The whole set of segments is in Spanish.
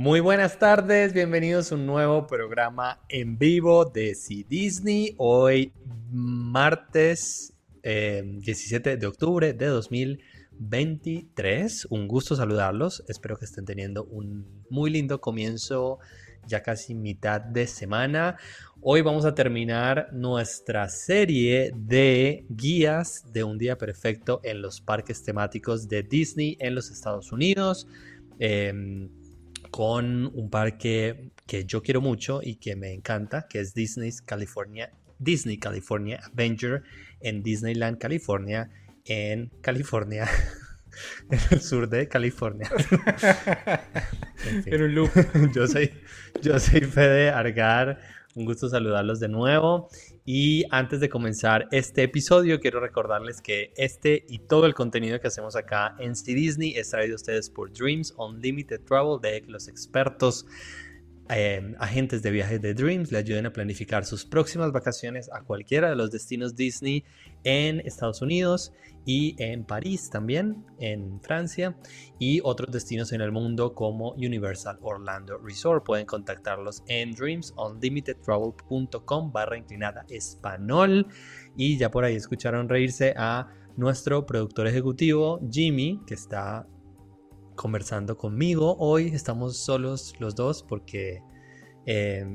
Muy buenas tardes, bienvenidos a un nuevo programa en vivo de C Disney. Hoy martes 17 eh, de octubre de 2023. Un gusto saludarlos. Espero que estén teniendo un muy lindo comienzo, ya casi mitad de semana. Hoy vamos a terminar nuestra serie de guías de un día perfecto en los parques temáticos de Disney en los Estados Unidos. Em, con un parque que yo quiero mucho y que me encanta, que es Disney's California, Disney California Adventure en Disneyland, California, en California, en el sur de California. en, un loop. yo soy, yo soy Fede Argar. Un gusto saludarlos de nuevo. Y antes de comenzar este episodio, quiero recordarles que este y todo el contenido que hacemos acá en C Disney es traído a ustedes por Dreams Unlimited Travel de los expertos Em, agentes de viajes de Dreams. Le ayuden a planificar sus próximas vacaciones a cualquiera de los destinos Disney en Estados Unidos y en París también, en Francia y otros destinos en el mundo como Universal Orlando Resort. Pueden contactarlos en dreamsunlimitedtravel.com barra inclinada español y ya por ahí escucharon reírse a nuestro productor ejecutivo Jimmy que está conversando conmigo. Hoy estamos solos los dos porque eh,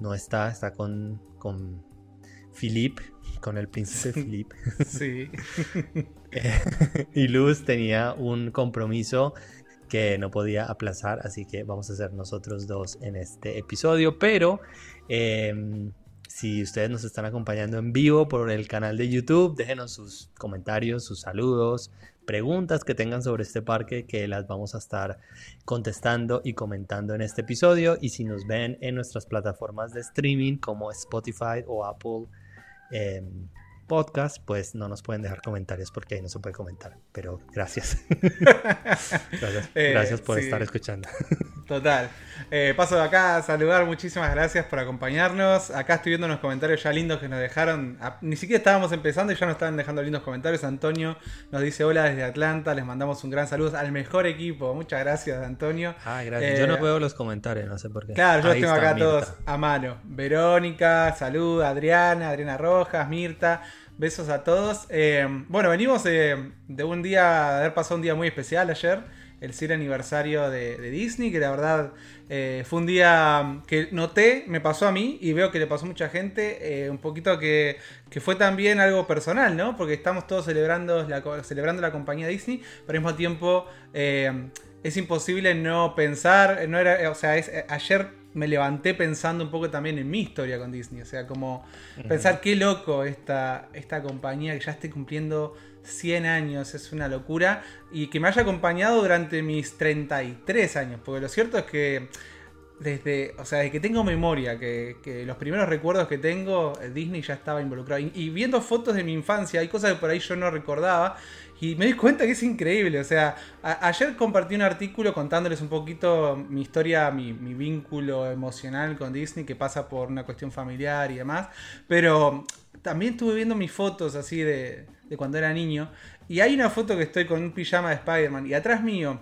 no está, está con, con Philip, con el príncipe Philip. Sí. y Luz tenía un compromiso que no podía aplazar, así que vamos a ser nosotros dos en este episodio. Pero em, si ustedes nos están acompañando en vivo por el canal de YouTube, déjenos sus comentarios, sus saludos, preguntas que tengan sobre este parque que las vamos a estar contestando y comentando en este episodio. Y si nos ven en nuestras plataformas de streaming como Spotify o Apple eh, podcast, pues no nos pueden dejar comentarios porque ahí no se puede comentar. Pero gracias. gracias, eh, por estar escuchando. Total. Eh, paso de acá a saludar, muchísimas gracias por acompañarnos. Acá estoy viendo unos comentarios ya lindos que nos dejaron. Ah, ni siquiera estábamos empezando y ya nos estaban dejando lindos comentarios. Antonio nos dice hola desde Atlanta, les mandamos un gran saludo al mejor equipo. Muchas gracias, Antonio. Ah, gracias. yo no eh, veo los comentarios, no sé por qué. Claro, yo los tengo acá todos a mano. Verónica, salud, Adriana, Adriana Rojas, Mirta. Besos a todos. Eh, bueno, venimos de, un día, haber pasado un día muy especial ayer, el 100 aniversario de, Disney, que la verdad eh, fue un día que noté, me pasó a mí y veo que le pasó a mucha gente, eh, un poquito que, fue también algo personal, ¿no? Porque estamos todos celebrando la, celebrando la compañía Disney, pero al mismo tiempo es imposible no pensar, no era, o sea, ayer me levanté pensando un poco también en mi historia con Disney. O sea, como pensar qué loco esta, esta compañía que ya esté cumpliendo 100 años, es una locura. Y que me haya acompañado durante mis 33 años. Porque lo cierto es que desde, o sea, desde que tengo memoria, que, los primeros recuerdos que tengo, Disney ya estaba involucrado. y, viendo fotos de mi infancia, hay cosas que por ahí yo no recordaba. Y me di cuenta que es increíble. O sea, ayer compartí un artículo contándoles un poquito mi historia, mi, vínculo emocional con Disney, que pasa por una cuestión familiar y demás. Pero también estuve viendo mis fotos así de, de cuando era niño. Y hay una foto que estoy con un pijama de Spider-Man. Y atrás mío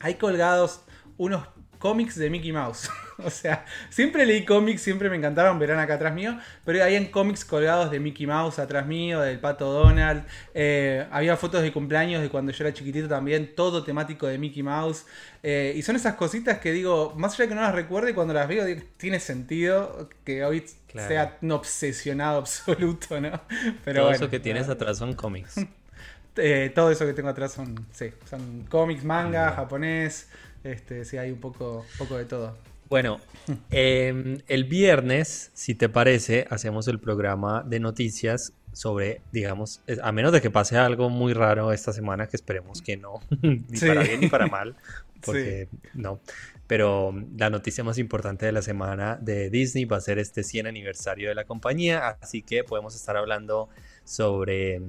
hay colgados unos cómics de Mickey Mouse. o sea, siempre leí cómics, siempre me encantaron, verán acá atrás mío, pero había cómics colgados de Mickey Mouse atrás mío, del Pato Donald, eh, había fotos de cumpleaños de cuando yo era chiquitito también, todo temático de Mickey Mouse. Eh, y son esas cositas que digo, más allá de que no las recuerde, cuando las veo tiene sentido que hoy sea un obsesionado absoluto, ¿no? Pero todo eso que tienes atrás son cómics. Eh, todo eso que tengo atrás son, sí, son cómics, manga, japonés, este, sí, hay un poco, poco de todo. Bueno, em, el viernes, si te parece, hacemos el programa de noticias sobre, digamos, a menos de que pase algo muy raro esta semana, que esperemos que no, ni para bien ni para mal, porque no. Pero la noticia más importante de la semana de Disney va a ser este 100 aniversario de la compañía, así que podemos estar hablando sobre,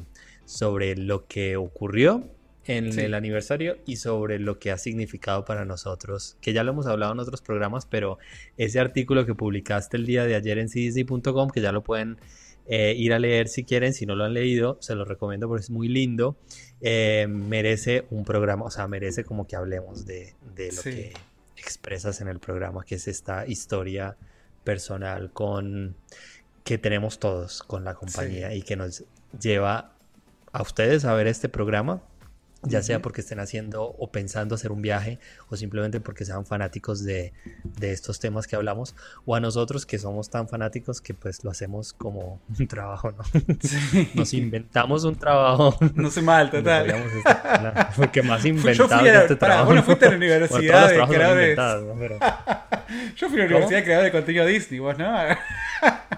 sobre lo que ocurrió en el aniversario y sobre lo que ha significado para nosotros, que ya lo hemos hablado en otros programas, pero ese artículo que publicaste el día de ayer en cdc.com, que ya lo pueden eh, ir a leer si quieren, si no lo han leído, se lo recomiendo porque es muy lindo, eh, merece un programa, o sea, merece como que hablemos de, lo que expresas en el programa, que es esta historia personal con que tenemos todos con la compañía y que nos lleva a ustedes a ver este programa ya sea porque estén haciendo o pensando hacer un viaje o simplemente porque sean fanáticos de, estos temas que hablamos o a nosotros que somos tan fanáticos que pues lo hacemos como un trabajo, ¿no? Nos inventamos un trabajo. No sé mal, total. porque más inventado este trabajo. Bueno, fuiste a la universidad de creadores. Yo fui a la universidad de creadores de contenido Disney, vos, ¿no?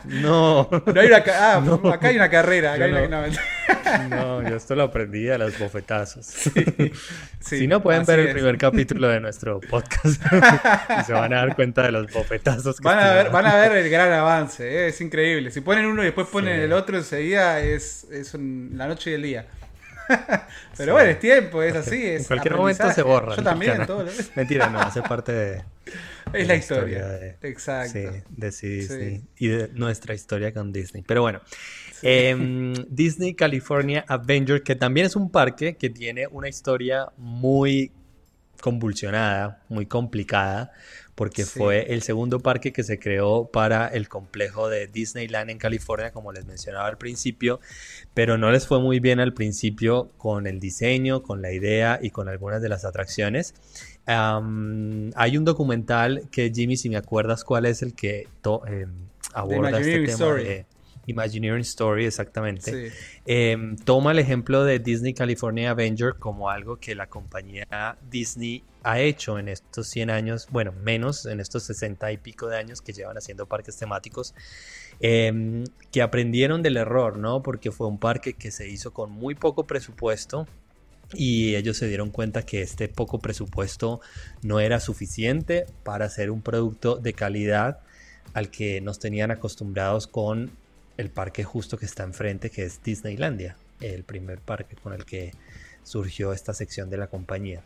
No. no hay una ah, acá hay una carrera. Acá hay una... no, yo esto lo aprendí a los bofetazos. si no, pueden ver el primer capítulo de nuestro podcast y se van a dar cuenta de los bofetazos. van, a ver, van a ver el gran avance, ¿eh? es increíble. Si ponen uno y después ponen el otro enseguida, es, es la noche y el día. Pero bueno, es tiempo, es así. Es en cualquier momento se borra. Yo también, todo. Mentira, no, hace parte de. Es la, historia. Exacto. Sí, de Disney. Y de nuestra historia con Disney. Pero bueno, Em, Disney California Adventure, que también es un parque que tiene una historia muy convulsionada, muy complicada, porque fue el segundo parque que se creó para el complejo de Disneyland en California, como les mencionaba al principio, pero no les fue muy bien al principio con el diseño, con la idea y con algunas de las atracciones. hay un documental que Jimmy, si me acuerdas cuál es el que em, aborda este tema de Imagineering Story, exactamente. Em, toma el ejemplo de Disney California Avenger como algo que la compañía Disney ha hecho en estos 100 años, bueno, menos en estos 60 y pico de años que llevan haciendo parques temáticos, em, que aprendieron del error, ¿no? Porque fue un parque que se hizo con muy poco presupuesto. Y ellos se dieron cuenta que este poco presupuesto no era suficiente para hacer un producto de calidad al que nos tenían acostumbrados con el parque justo que está enfrente, que es Disneylandia, el primer parque con el que surgió esta sección de la compañía.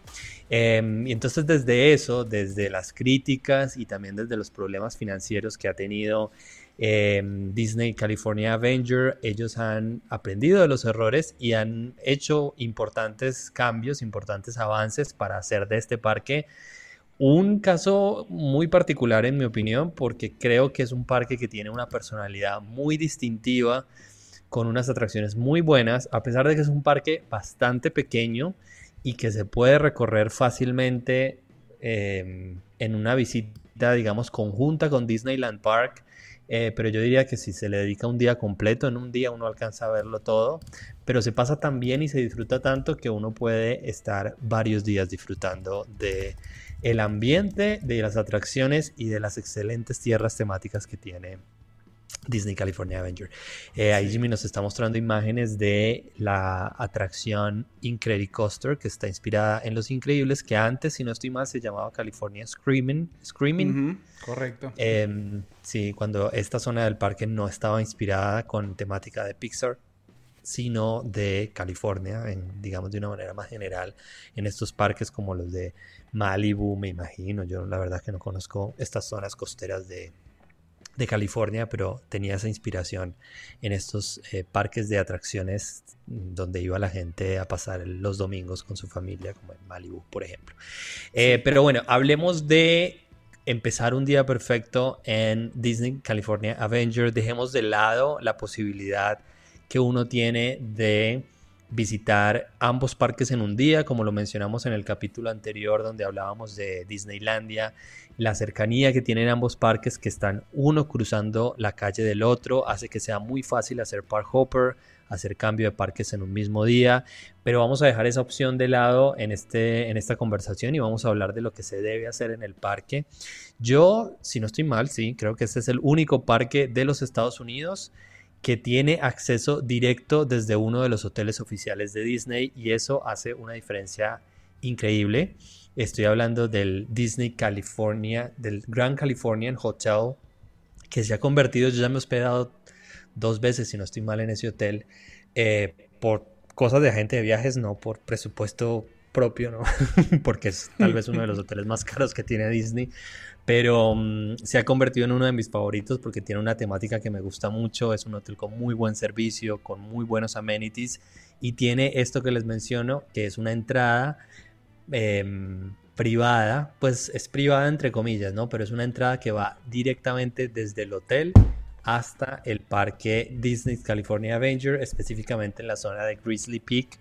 Em, y entonces desde eso, desde las críticas y también desde los problemas financieros que ha tenido em, Disney California Avenger, ellos han aprendido de los errores y han hecho importantes cambios, importantes avances para hacer de este parque un caso muy particular en mi opinión porque creo que es un parque que tiene una personalidad muy distintiva con unas atracciones muy buenas, a pesar de que es un parque bastante pequeño y que se puede recorrer fácilmente em, en una visita, digamos, conjunta con Disneyland Park. Eh, pero yo diría que si se le dedica un día completo, en un día uno alcanza a verlo todo, pero se pasa tan bien y se disfruta tanto que uno puede estar varios días disfrutando de el ambiente, de las atracciones y de las excelentes tierras temáticas que tiene Disney California Avenger. Eh, ahí Jimmy nos está mostrando imágenes de la atracción Incredicoaster que está inspirada en Los Increíbles, que antes, si no estoy mal, se llamaba California Screaming. Screaming. correcto. Em, sí, cuando esta zona del parque no estaba inspirada con temática de Pixar sino de California, en, digamos de una manera más general, en estos parques como los de Malibu, me imagino. Yo la verdad que no conozco estas zonas costeras de, California, pero tenía esa inspiración en estos eh, parques de atracciones donde iba la gente a pasar los domingos con su familia, como en Malibu, por ejemplo. Eh, pero bueno, hablemos de empezar un día perfecto en Disney California Avenger. Dejemos de lado la posibilidad que uno tiene de visitar ambos parques en un día, como lo mencionamos en el capítulo anterior donde hablábamos de Disneylandia, la cercanía que tienen ambos parques que están uno cruzando la calle del otro, hace que sea muy fácil hacer park hopper, hacer cambio de parques en un mismo día, pero vamos a dejar esa opción de lado en, este, en esta conversación y vamos a hablar de lo que se debe hacer en el parque. Yo, si no estoy mal, sí, creo que este es el único parque de los Estados Unidos que tiene acceso directo desde uno de los hoteles oficiales de Disney y eso hace una diferencia increíble. Estoy hablando del Disney California, del Grand Californian Hotel, que se ha convertido, yo ya me he hospedado dos veces, si no estoy mal, en ese hotel, eh, por cosas de agente de viajes, no por presupuesto propio, ¿no? Porque es tal vez uno de los hoteles más caros que tiene Disney, pero mm, se ha convertido en uno de mis favoritos porque tiene una temática que me gusta mucho, es un hotel con muy buen servicio, con muy buenos amenities. Y tiene esto que les menciono, que es una entrada em, privada, pues es privada entre comillas, ¿no? Pero es una entrada que va directamente desde el hotel hasta el parque Disney California Avenger, específicamente en la zona de Grizzly Peak,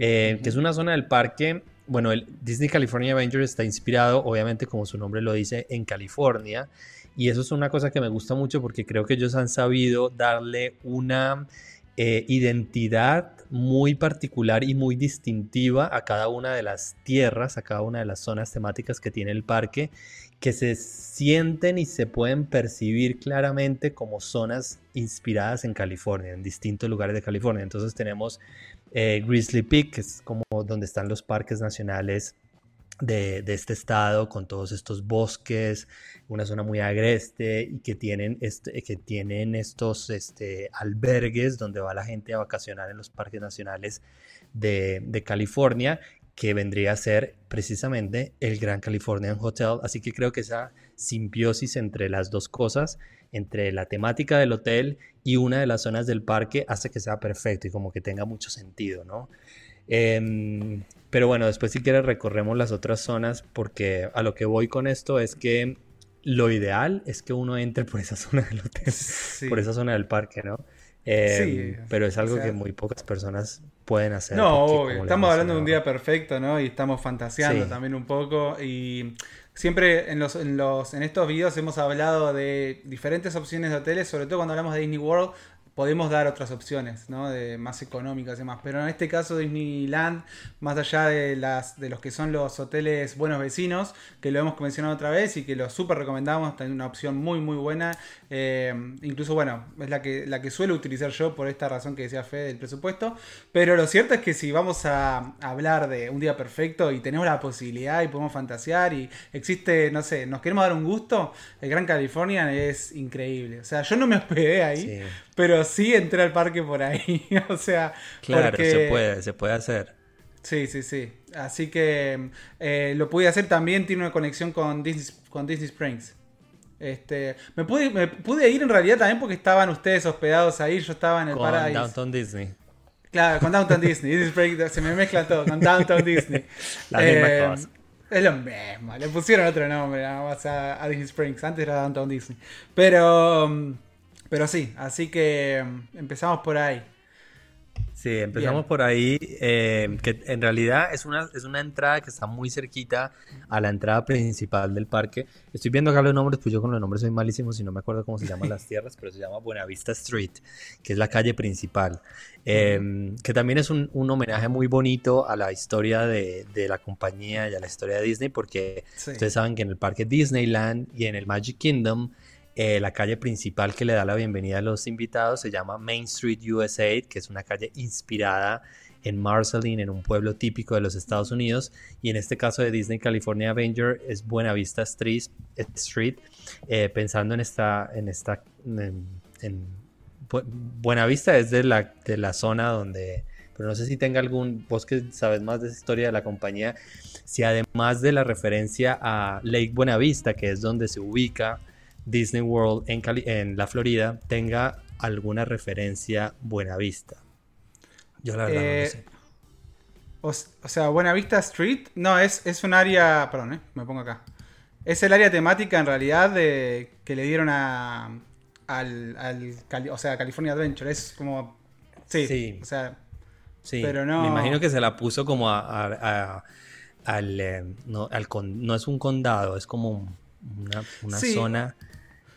eh, que es una zona del parque. Bueno, el Disney California Avenger está inspirado, obviamente, como su nombre lo dice, en California. Y eso es una cosa que me gusta mucho porque creo que ellos han sabido darle una eh, identidad muy particular y muy distintiva a cada una de las tierras, a cada una de las zonas temáticas que tiene el parque, que se sienten y se pueden percibir claramente como zonas inspiradas en California, en distintos lugares de California. Entonces tenemos eh, Grizzly Peak, que es como donde están los parques nacionales de, este estado con todos estos bosques, una zona muy agreste y que tienen, este, que tienen estos este, albergues donde va la gente a vacacionar en los parques nacionales de, de California que vendría a ser precisamente el Gran Californian Hotel. Así que creo que esa simbiosis entre las dos cosas, entre la temática del hotel y una de las zonas del parque, hace que sea perfecto y como que tenga mucho sentido, ¿no? Em, pero bueno, después si quieres recorremos las otras zonas porque a lo que voy con esto es que lo ideal es que uno entre por esa zona del hotel, por esa zona del parque, ¿no? Em, pero es algo que muy pocas personas pueden hacer. No, estamos hablando de un día perfecto, ¿no? Y estamos fantaseando también un poco. Y siempre en, los, en, los, en estos videos hemos hablado de diferentes opciones de hoteles, sobre todo cuando hablamos de Disney World, podemos dar otras opciones, ¿no? De más económicas y demás. Pero en este caso Disneyland, más allá de los que son los hoteles buenos vecinos, que lo hemos mencionado otra vez y que lo súper recomendamos, tiene una opción muy muy buena. Eh, incluso, bueno, es la que, la que suelo utilizar yo por esta razón que decía Fede del presupuesto. Pero lo cierto es que si vamos a hablar de un día perfecto y tenemos la posibilidad y podemos fantasear y existe, no sé, nos queremos dar un gusto, el Gran California es increíble. O sea, yo no me hospedé ahí, pero sí entré al parque por ahí. o sea, claro, se puede, se puede hacer. Sí, sí, sí. Así que eh, lo pude hacer también, tiene una conexión con Disney, con Disney Springs. Este, me pude, me pude ir en realidad también porque estaban ustedes hospedados ahí, yo estaba en el con Downtown Disney. Claro, con Downtown Disney. Disney Springs, se me mezcla todo, con Downtown Disney. La misma eh, cosa. Es lo mismo, le pusieron otro nombre nada más a, a Disney Springs, antes era Downtown Disney. Pero... Um, pero sí, así que mm, empezamos por ahí. Sí, empezamos por ahí, eh, que en realidad es una, es una entrada que está muy cerquita a la entrada principal del parque. Estoy viendo acá los nombres, pues yo con los nombres soy malísimo, si no me acuerdo cómo se llaman las tierras, pero se llama Buenavista Street, que es la calle principal, em, que también es un, un, homenaje muy bonito a la historia de, de, la compañía y a la historia de Disney, porque ustedes saben que en el parque Disneyland y en el Magic Kingdom eh, la calle principal que le da la bienvenida a los invitados se llama Main Street USA, que es una calle inspirada en Marceline, en un pueblo típico de los Estados Unidos. Y en este caso de Disney California Avenger es Buena Vista Street, eh, pensando en esta, en esta, en, Buena Vista es de la, de la zona donde, pero no sé si tenga algún, vos que sabes más de esa historia de la compañía, si además de la referencia a Lake Buena Vista, que es donde se ubica Disney World en, en la Florida tenga alguna referencia Buena Vista. Yo la verdad no lo eh, sé. O, sea, Buena Vista Street, no, es, es un área, perdón, eh, me pongo acá. Es el área temática en realidad de que le dieron a al, o sea, California Adventure. Es como, sí, o sea, sí. Pero no. Me imagino que se la puso como a, al, eh, no, al no es un condado, es como una, una zona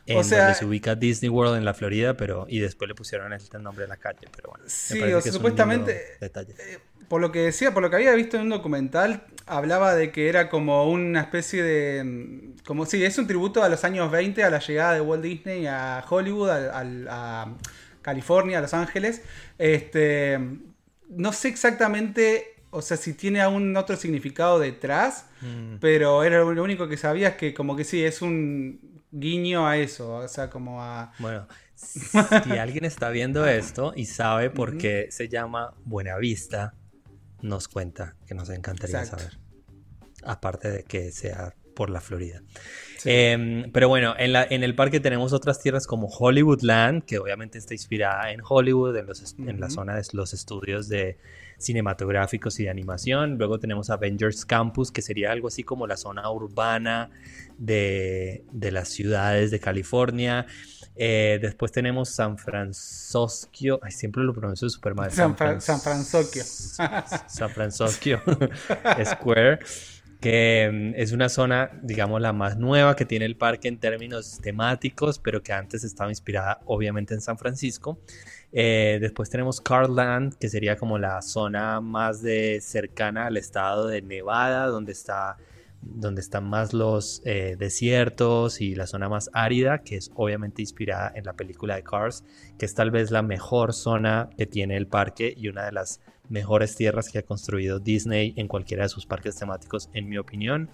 en o sea, donde se ubica Disney World en la Florida, pero y después le pusieron el nombre de la calle, pero bueno. Sí, o sea, supuestamente, eh, por lo que decía, por lo que había visto en un documental, hablaba de que era como una especie de, mm, como sí, es un tributo a los años 20, a la llegada de Walt Disney a Hollywood, a, California, a Los Ángeles. Este, no sé exactamente o sea, si tiene algún otro significado detrás, mm. pero era lo único que sabía es que como que sí, es un guiño a eso, o sea, como a... Bueno, si alguien está viendo esto y sabe por qué se llama Buenavista, nos cuenta, que nos encantaría saber. Aparte de que sea por la Florida. Em, pero bueno, en, la, en, el parque tenemos otras tierras como Hollywoodland, que obviamente está inspirada en Hollywood, en, los, en la zona de los estudios de cinematográficos y de animación. Luego tenemos Avengers Campus, que sería algo así como la zona urbana de, de las ciudades de California. Eh, después tenemos San Francisco. Ay, siempre lo pronuncio súper mal. San, San, San Francisco. San Francisco Square que mm, es una zona, digamos, la más nueva que tiene el parque en términos temáticos, pero que antes estaba inspirada obviamente en San Francisco. Eh, después tenemos Carland, que sería como la zona más de cercana al estado de Nevada, donde está donde están más los eh, desiertos y la zona más árida, que es obviamente inspirada en la película de Cars, que es tal vez la mejor zona que tiene el parque y una de las mejores tierras que ha construido Disney en cualquiera de sus parques temáticos, en mi opinión.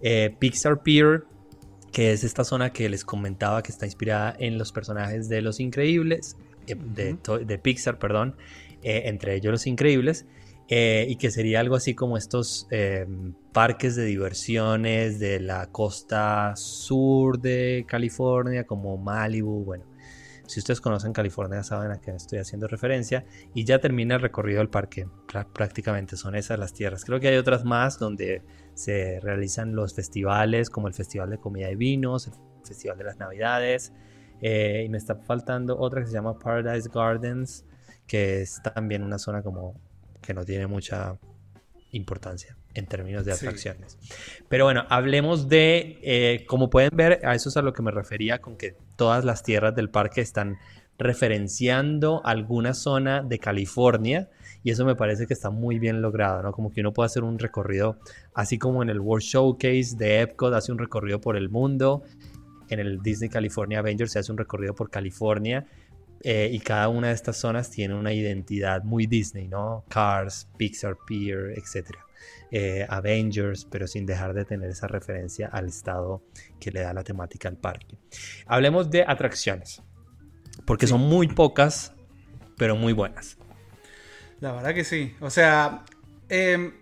Eh, Pixar Pier, que es esta zona que les comentaba que está inspirada en los personajes de Los Increíbles, eh, de, Pixar, perdón, eh, entre ellos Los Increíbles. y que sería algo así como estos parques de diversiones de la costa sur de California, como Malibu, bueno, si ustedes conocen California saben a qué estoy haciendo referencia. Y ya termina el recorrido del parque. Prácticamente son esas las tierras. Creo que hay otras más donde se realizan los festivales, como el Festival de Comida y Vinos, el Festival de las Navidades. Eh, y me está faltando otra que se llama Paradise Gardens, que es también una zona como que no tiene mucha importancia en términos de atracciones. Pero bueno, hablemos de, eh, como pueden ver, a eso es a lo que me refería con que todas las tierras del parque están referenciando alguna zona de California y eso me parece que está muy bien logrado, ¿no? Como que uno puede hacer un recorrido, así como en el World Showcase de Epcot hace un recorrido por el mundo, en el Disney California Avengers se hace un recorrido por California, eh, y cada una de estas zonas tiene una identidad muy Disney, ¿no? Cars, Pixar Pier, etc. Eh, Avengers, pero sin dejar de tener esa referencia al estado que le da la temática al parque. Hablemos de atracciones, porque son muy pocas, pero muy buenas. La verdad que sí. O sea, em,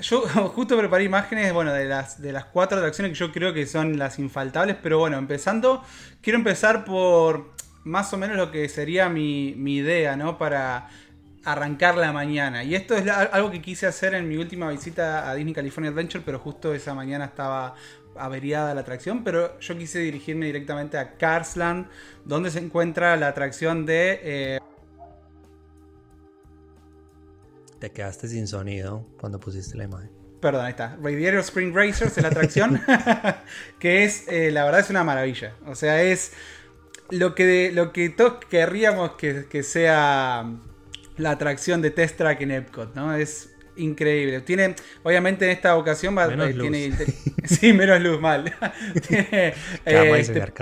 yo justo preparé imágenes, bueno, de las, de las cuatro atracciones que yo creo que son las infaltables, pero bueno, empezando, quiero empezar por más o menos lo que sería mi, idea, ¿no? Para arrancar la mañana. Y esto es algo que quise hacer en mi última visita a Disney California Adventure, pero justo esa mañana estaba averiada la atracción, pero yo quise dirigirme directamente a Carsland, donde se encuentra la atracción de... Eh, Te quedaste sin sonido cuando pusiste la imagen. Perdón, ahí está. Radiator Spring Racers es la atracción, que es, eh, la verdad es una maravilla. O sea, es lo que, lo que todos querríamos que, sea la atracción de Test Track en Epcot, ¿no? Es increíble. Tiene, obviamente en esta ocasión va, menos tiene, sí, menos luz, mal. tiene, eh,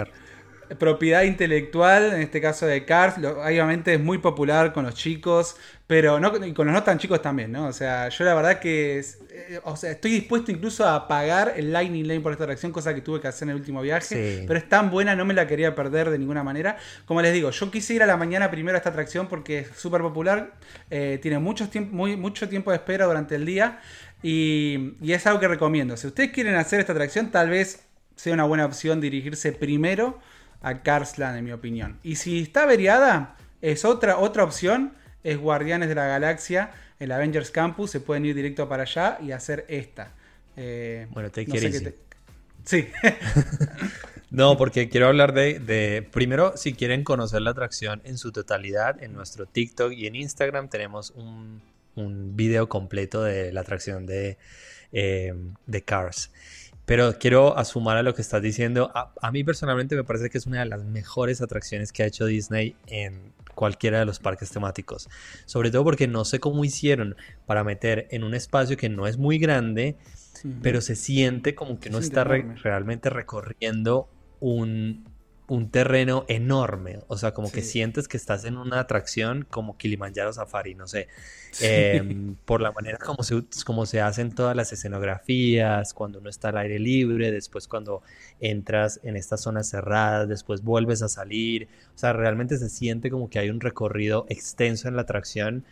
propiedad intelectual, en este caso de Cars, obviamente es muy popular con los chicos, pero no, y con los no tan chicos también, ¿no? O sea, yo la verdad que eh, o sea, estoy dispuesto incluso a pagar el Lightning Lane por esta atracción, cosa que tuve que hacer en el último viaje, pero es tan buena, no me la quería perder de ninguna manera. Como les digo, yo quise ir a la mañana primero a esta atracción porque es súper popular, eh, tiene mucho tiempo, muy, mucho tiempo de espera durante el día y, y es algo que recomiendo. Si ustedes quieren hacer esta atracción, tal vez sea una buena opción dirigirse primero a Carsland, en mi opinión. Y si está averiada, es otra, otra opción, es Guardianes de la Galaxia, el Avengers Campus, se pueden ir directo para allá y hacer esta. Eh, bueno, te quiero Sí. no, porque quiero hablar de, primero, si quieren conocer la atracción en su totalidad, en nuestro TikTok y en Instagram tenemos un, un video completo de la atracción de, eh, de Cars. Pero quiero asumar a lo que estás diciendo. A, mí personalmente me parece que es una de las mejores atracciones que ha hecho Disney en cualquiera de los parques temáticos. Sobre todo porque no sé cómo hicieron para meter en un espacio que no es muy grande, pero se siente como que uno está realmente recorriendo un, un terreno enorme. O sea, como que sientes que estás en una atracción como Kilimanjaro Safari, no sé. Em, por la manera como se, como se hacen todas las escenografías, cuando uno está al aire libre, después cuando entras en estas zonas cerradas, después vuelves a salir. O sea, realmente se siente como que hay un recorrido extenso en la atracción.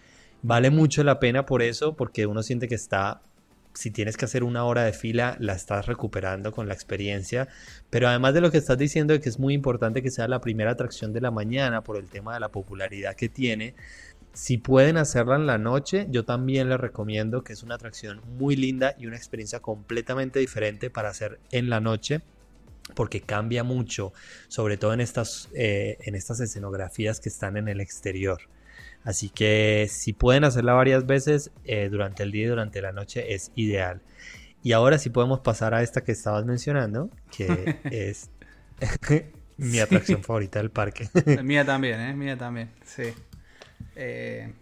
Vale mucho la pena por eso, porque uno siente que está si tienes que hacer una hora de fila, la estás recuperando con la experiencia. Pero además de lo que estás diciendo, de que es muy importante que sea la primera atracción de la mañana por el tema de la popularidad que tiene, si pueden hacerla en la noche, yo también les recomiendo que es una atracción muy linda y una experiencia completamente diferente para hacer en la noche porque cambia mucho, sobre todo en estas, eh, en estas escenografías que están en el exterior. Así que si pueden hacerla varias veces eh, durante el día y durante la noche es ideal. Y ahora sí podemos pasar a esta que estabas mencionando, que es mi atracción favorita del parque. mía también, ¿eh? Mía también, sí. Eh,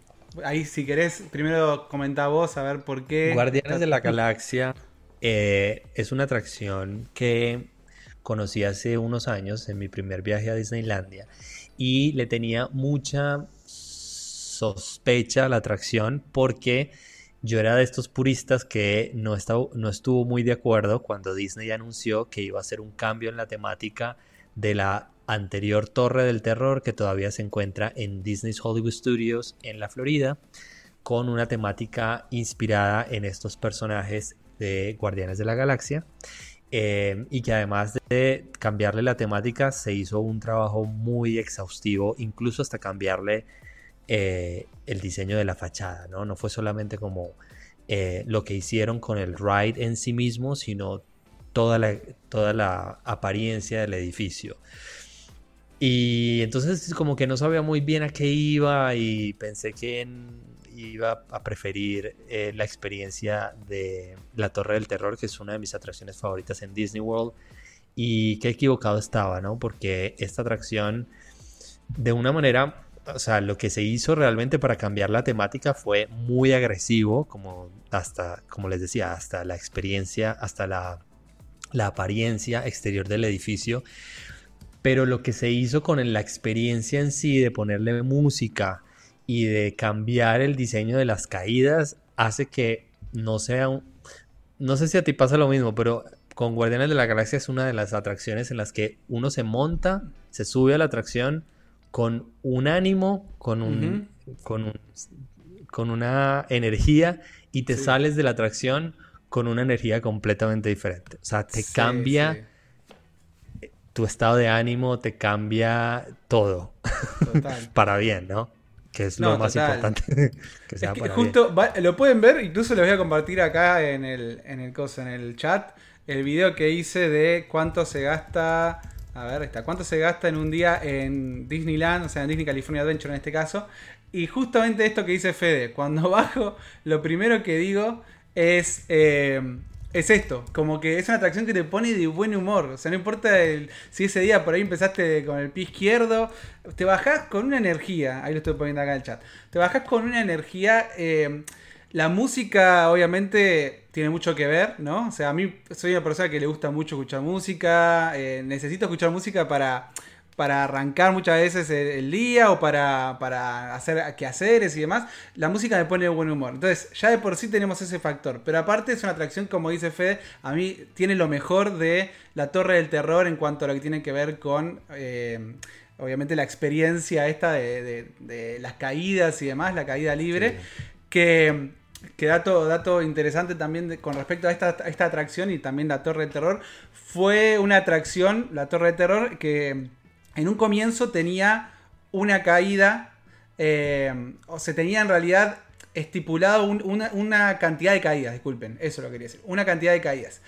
ahí, si querés, primero comenta vos a ver por qué. Guardianes de la Galaxia eh, es una atracción que conocí hace unos años en mi primer viaje a Disneylandia y le tenía mucha sospecha la atracción porque yo era de estos puristas que no, estaba, no estuvo muy de acuerdo cuando Disney anunció que iba a hacer un cambio en la temática de la anterior Torre del Terror que todavía se encuentra en Disney's Hollywood Studios en la Florida, con una temática inspirada en estos personajes de Guardianes de la Galaxia. Eh, y que además de cambiarle la temática se hizo un trabajo muy exhaustivo, incluso hasta cambiarle eh, el diseño de la fachada, ¿no? No fue solamente como eh, lo que hicieron con el ride en sí mismo, sino toda la, toda la apariencia del edificio. Y entonces como que no sabía muy bien a qué iba y pensé que iba a preferir eh, la experiencia de la Torre del Terror, que es una de mis atracciones favoritas en Disney World. Y qué equivocado estaba, ¿no? Porque esta atracción, de una manera, o sea, lo que se hizo realmente para cambiar la temática fue muy agresivo, como hasta, como les decía, hasta la experiencia, hasta la, apariencia exterior del edificio pero lo que se hizo con la experiencia en sí de ponerle música y de cambiar el diseño de las caídas hace que no sea. No sé si a ti pasa lo mismo, pero con Guardianes de la Galaxia es una de las atracciones en las que uno se monta, se sube a la atracción con un ánimo, con un, con, con una energía y te sales de la atracción con una energía completamente diferente. O sea, te cambia tu estado de ánimo te cambia todo. para bien, ¿no? Que es lo más importante. que sea justo, lo pueden ver, incluso les voy a compartir acá en el, en el en el chat, el video que hice de cuánto se gasta. A ver, está. ¿Cuánto se gasta en un día en Disneyland? O sea, en Disney California Adventure en este caso. Y justamente esto que dice Fede. Cuando bajo, lo primero que digo es. Eh, es esto, como que es una atracción que te pone de buen humor. O sea, no importa si ese día por ahí empezaste con el pie izquierdo, te bajás con una energía. Ahí lo estoy poniendo acá en el chat. Te bajás con una energía. Eh, la música, obviamente, tiene mucho que ver, ¿no? O sea, a mí soy una persona que le gusta mucho escuchar música. Eh, necesito escuchar música para para arrancar muchas veces el, día o para, para hacer quehaceres y demás, la música me pone de buen humor. Entonces, ya de por sí tenemos ese factor. Pero aparte es una atracción, como dice Fede, a mí tiene lo mejor de la Torre del Terror en cuanto a lo que tiene que ver con... Eh, obviamente la experiencia esta de, las caídas y demás, la caída libre, que, que dato, interesante también con respecto a esta, esta atracción y también la Torre del Terror, fue una atracción, la Torre del Terror, que en un comienzo tenía una caída, eh, o se tenía en realidad estipulado una, cantidad de caídas, disculpen, eso lo quería decir, una cantidad de caídas.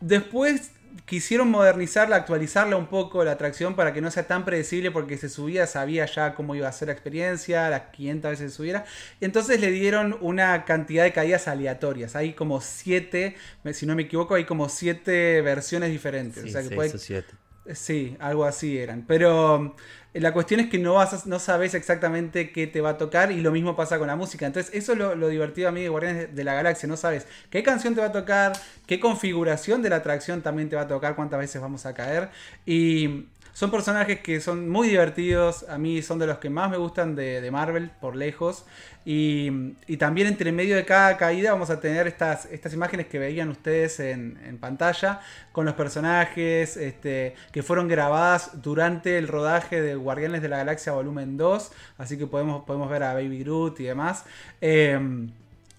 Después quisieron modernizarla, actualizarla un poco la atracción para que no sea tan predecible porque se subía, sabía ya cómo iba a ser la experiencia, las 500 veces se subiera. Entonces le dieron una cantidad de caídas aleatorias. Hay como 7, si no me equivoco, hay como 7 versiones diferentes. o sea que puede, siete. Sí, algo así eran. Pero eh, la cuestión es que no, vas no sabes exactamente qué te va a tocar y lo mismo pasa con la música. Entonces, eso es lo, divertido a mí de Guardianes de la Galaxia. No sabes qué canción te va a tocar, qué configuración de la atracción también te va a tocar, cuántas veces vamos a caer. Y son personajes que son muy divertidos. A mí son de los que más me gustan de, de Marvel, por lejos. Y, también entre medio de cada caída vamos a tener estas, estas imágenes que veían ustedes en, pantalla con los personajes este, que fueron grabadas durante el rodaje de Guardianes de la Galaxia Volumen 2. Así que podemos, podemos ver a Baby Groot y demás. Em,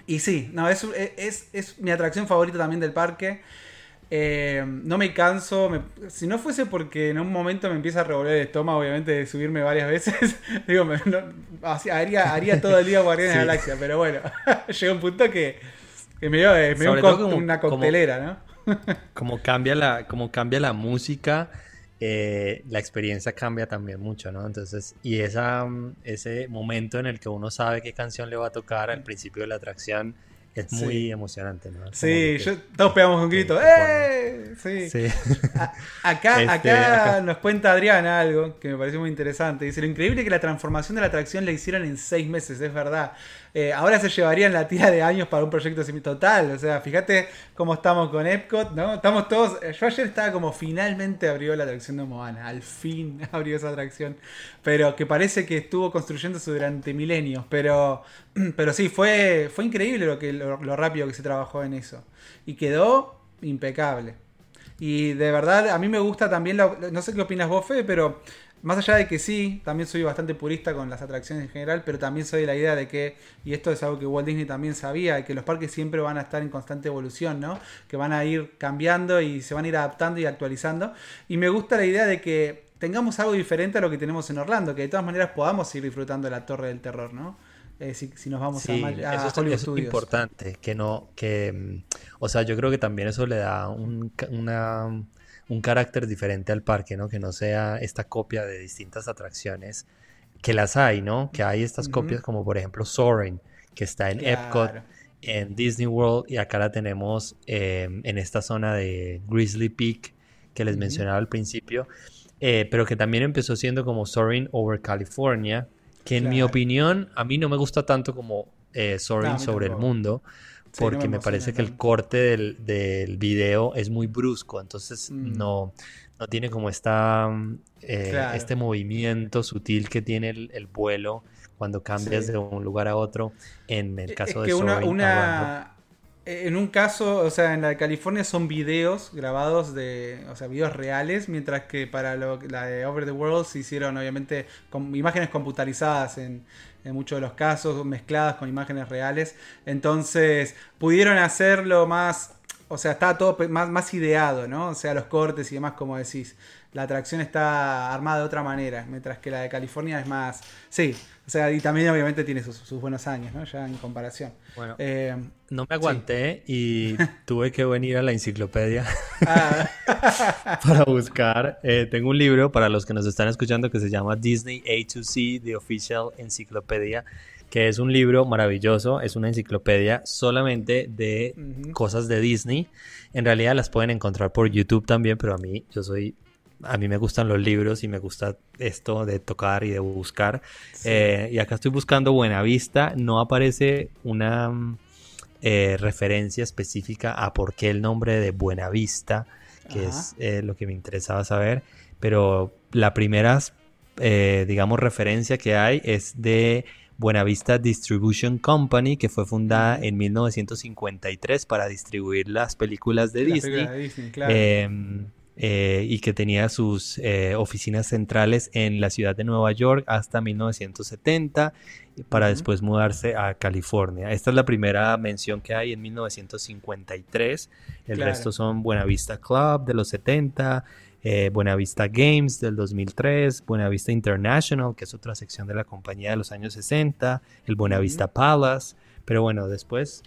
Y sí, no, es, es, es mi atracción favorita también del parque. Eh, no me canso. si no fuese porque en un momento me empieza a revolver el estómago, obviamente, de subirme varias veces, digo, haría, haría todo el día Guardianes de la Galaxia, pero bueno, llega un punto que, me dio, me dio una coctelera, ¿no? como, cambia la, como cambia la música, eh, la experiencia cambia también mucho, ¿no? Entonces, y esa, ese momento en el que uno sabe qué canción le va a tocar al principio de la atracción es muy emocionante, ¿no? Sí, todos pegamos un grito. ¡Eh! Sí. acá, este, acá, nos cuenta Adriana algo que me pareció muy interesante. Dice, lo increíble que la transformación de la atracción la hicieron en seis meses, es verdad. Eh, ahora se llevarían la tira de años para un proyecto total. O sea, fíjate cómo estamos con Epcot, ¿no? Estamos todos. Eh, yo ayer estaba como finalmente abrió la atracción de Moana. Al fin abrió esa atracción. Pero que parece que estuvo construyéndose durante milenios. Pero, pero sí, fue, fue increíble lo, lo, rápido que se trabajó en eso. Y quedó impecable. Y de verdad, a mí me gusta también, no sé qué opinas vos, Fede, pero más allá de que sí, también soy bastante purista con las atracciones en general, pero también soy de la idea de que, y esto es algo que Walt Disney también sabía, que los parques siempre van a estar en constante evolución, ¿no? Que van a ir cambiando y se van a ir adaptando y actualizando. Y me gusta la idea de que tengamos algo diferente a lo que tenemos en Orlando, que de todas maneras podamos ir disfrutando de la Torre del Terror, ¿no? Eh, si, nos vamos a, a eso, es importante, que no, que, mm, o sea, yo creo que también eso le da una un carácter diferente al parque, ¿no? Que no sea esta copia de distintas atracciones, que las hay, ¿no? Que hay estas copias como por ejemplo Soaring, que está en Epcot, en Disney World y acá la tenemos em, en esta zona de Grizzly Peak que les mencionaba al principio, eh, pero que también empezó siendo como Soaring over California, que en mi opinión a mí no me gusta tanto como eh, Soaring sobre el mundo, porque me, parece que el corte del, del, video es muy brusco, entonces mm. no, no tiene como esta, eh, este movimiento sutil que tiene el, vuelo cuando cambias de un lugar a otro. En el caso de una, en un caso, o sea, en la de California son videos grabados de, o sea, videos reales, mientras que para lo, la de Over the World se hicieron obviamente con imágenes computarizadas en, en muchos de los casos, mezcladas con imágenes reales. Entonces, pudieron hacerlo más, o sea, está todo más, más ideado, ¿no? O sea, los cortes y demás, como decís. La atracción está armada de otra manera, mientras que la de California es más... Sí, o sea, y también obviamente tiene sus, buenos años, ¿no? Ya en comparación. Bueno, eh, no me aguanté y tuve que venir a la enciclopedia ah. para buscar. Eh, tengo un libro para los que nos están escuchando que se llama Disney A to C, The Official Encyclopedia, que es un libro maravilloso, es una enciclopedia solamente de cosas de Disney. En realidad las pueden encontrar por YouTube también, pero a mí yo soy a mí me gustan los libros y me gusta esto de tocar y de buscar. Eh, y acá estoy buscando Buena Vista. No aparece una eh, referencia específica a por qué el nombre de Buena Vista, que es eh, lo que me interesaba saber. Pero la primera, digamos, referencia que hay es de Buenavista Distribution Company, que fue fundada en 1953 para distribuir las películas de Disney. De Disney claro. Eh, y que tenía sus eh, oficinas centrales en la ciudad de Nueva York hasta 1970 para después mudarse a California. Esta es la primera mención que hay en 1953. El resto son Buenavista Club de los 70, eh, Buenavista Games del 2003, Buenavista International, que es otra sección de la compañía de los años 60, el Buenavista Palace. Pero bueno, después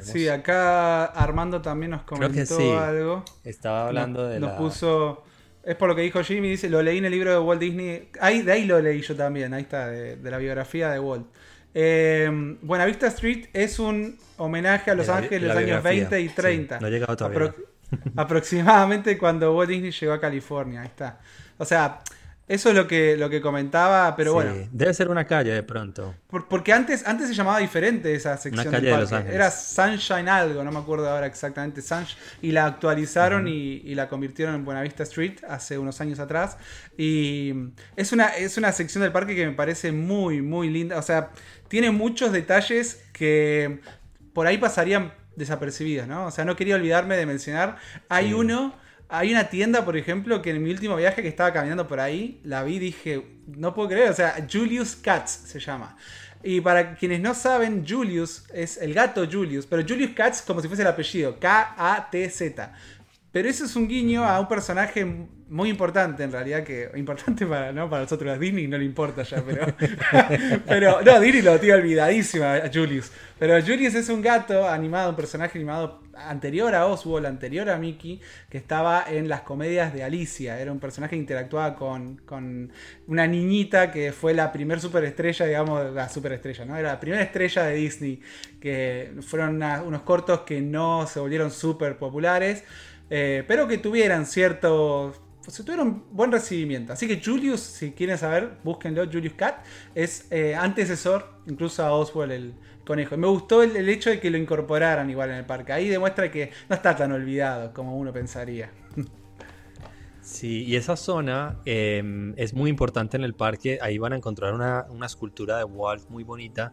Sí, acá Armando también nos comentó algo. Estaba hablando de nos puso... Es por lo que dijo Jimmy, dice, lo leí en el libro de Walt Disney. Ahí, de ahí lo leí yo también, ahí está, de, la biografía de Walt. Eh, Buenavista Street es un homenaje a Los Ángeles de los años 20 y 30. no llega todavía. aproximadamente cuando Walt Disney llegó a California, ahí está. O sea, eso es lo que, lo que comentaba, pero bueno. Debe ser una calle de pronto. porque antes, antes se llamaba diferente esa sección. Una calle de Los. Era Sunshine algo, no me acuerdo ahora exactamente. Sunshine, y la actualizaron y, la convirtieron en Buenavista Street hace unos años atrás. Y es una, es una sección del parque que me parece muy, muy linda. O sea, tiene muchos detalles que por ahí pasarían desapercibidos, ¿no? O sea, no quería olvidarme de mencionar. Hay uno hay una tienda, por ejemplo, que en mi último viaje que estaba caminando por ahí, la vi y dije, no puedo creer, o sea, Julius Katz se llama. Y para quienes no saben, Julius es el gato Julius, pero Julius Katz como si fuese el apellido, K-A-T-Z. Pero eso es un guiño a un personaje muy importante en realidad, que importante para, ¿no? para nosotros, a Disney no le importa ya, pero, pero no, Disney lo tiene olvidadísima a Julius. Pero Julius es un gato animado, un personaje animado anterior a Oswald, anterior a Mickey, que estaba en las comedias de Alicia. Era un personaje que interactuaba con, con una niñita que fue la primer superestrella, digamos, la superestrella, ¿no? Era la primera estrella de Disney, que fueron unos cortos que no se volvieron súper populares. Eh, pero que tuvieran cierto. Pues, tuvieron buen recibimiento. Así que Julius, si quieren saber, búsquenlo. Julius Cat es eh, antecesor incluso a Oswald el conejo. Me gustó el, hecho de que lo incorporaran igual en el parque. Ahí demuestra que no está tan olvidado como uno pensaría. Sí, y esa zona em, es muy importante en el parque. Ahí van a encontrar una, escultura de Walt muy bonita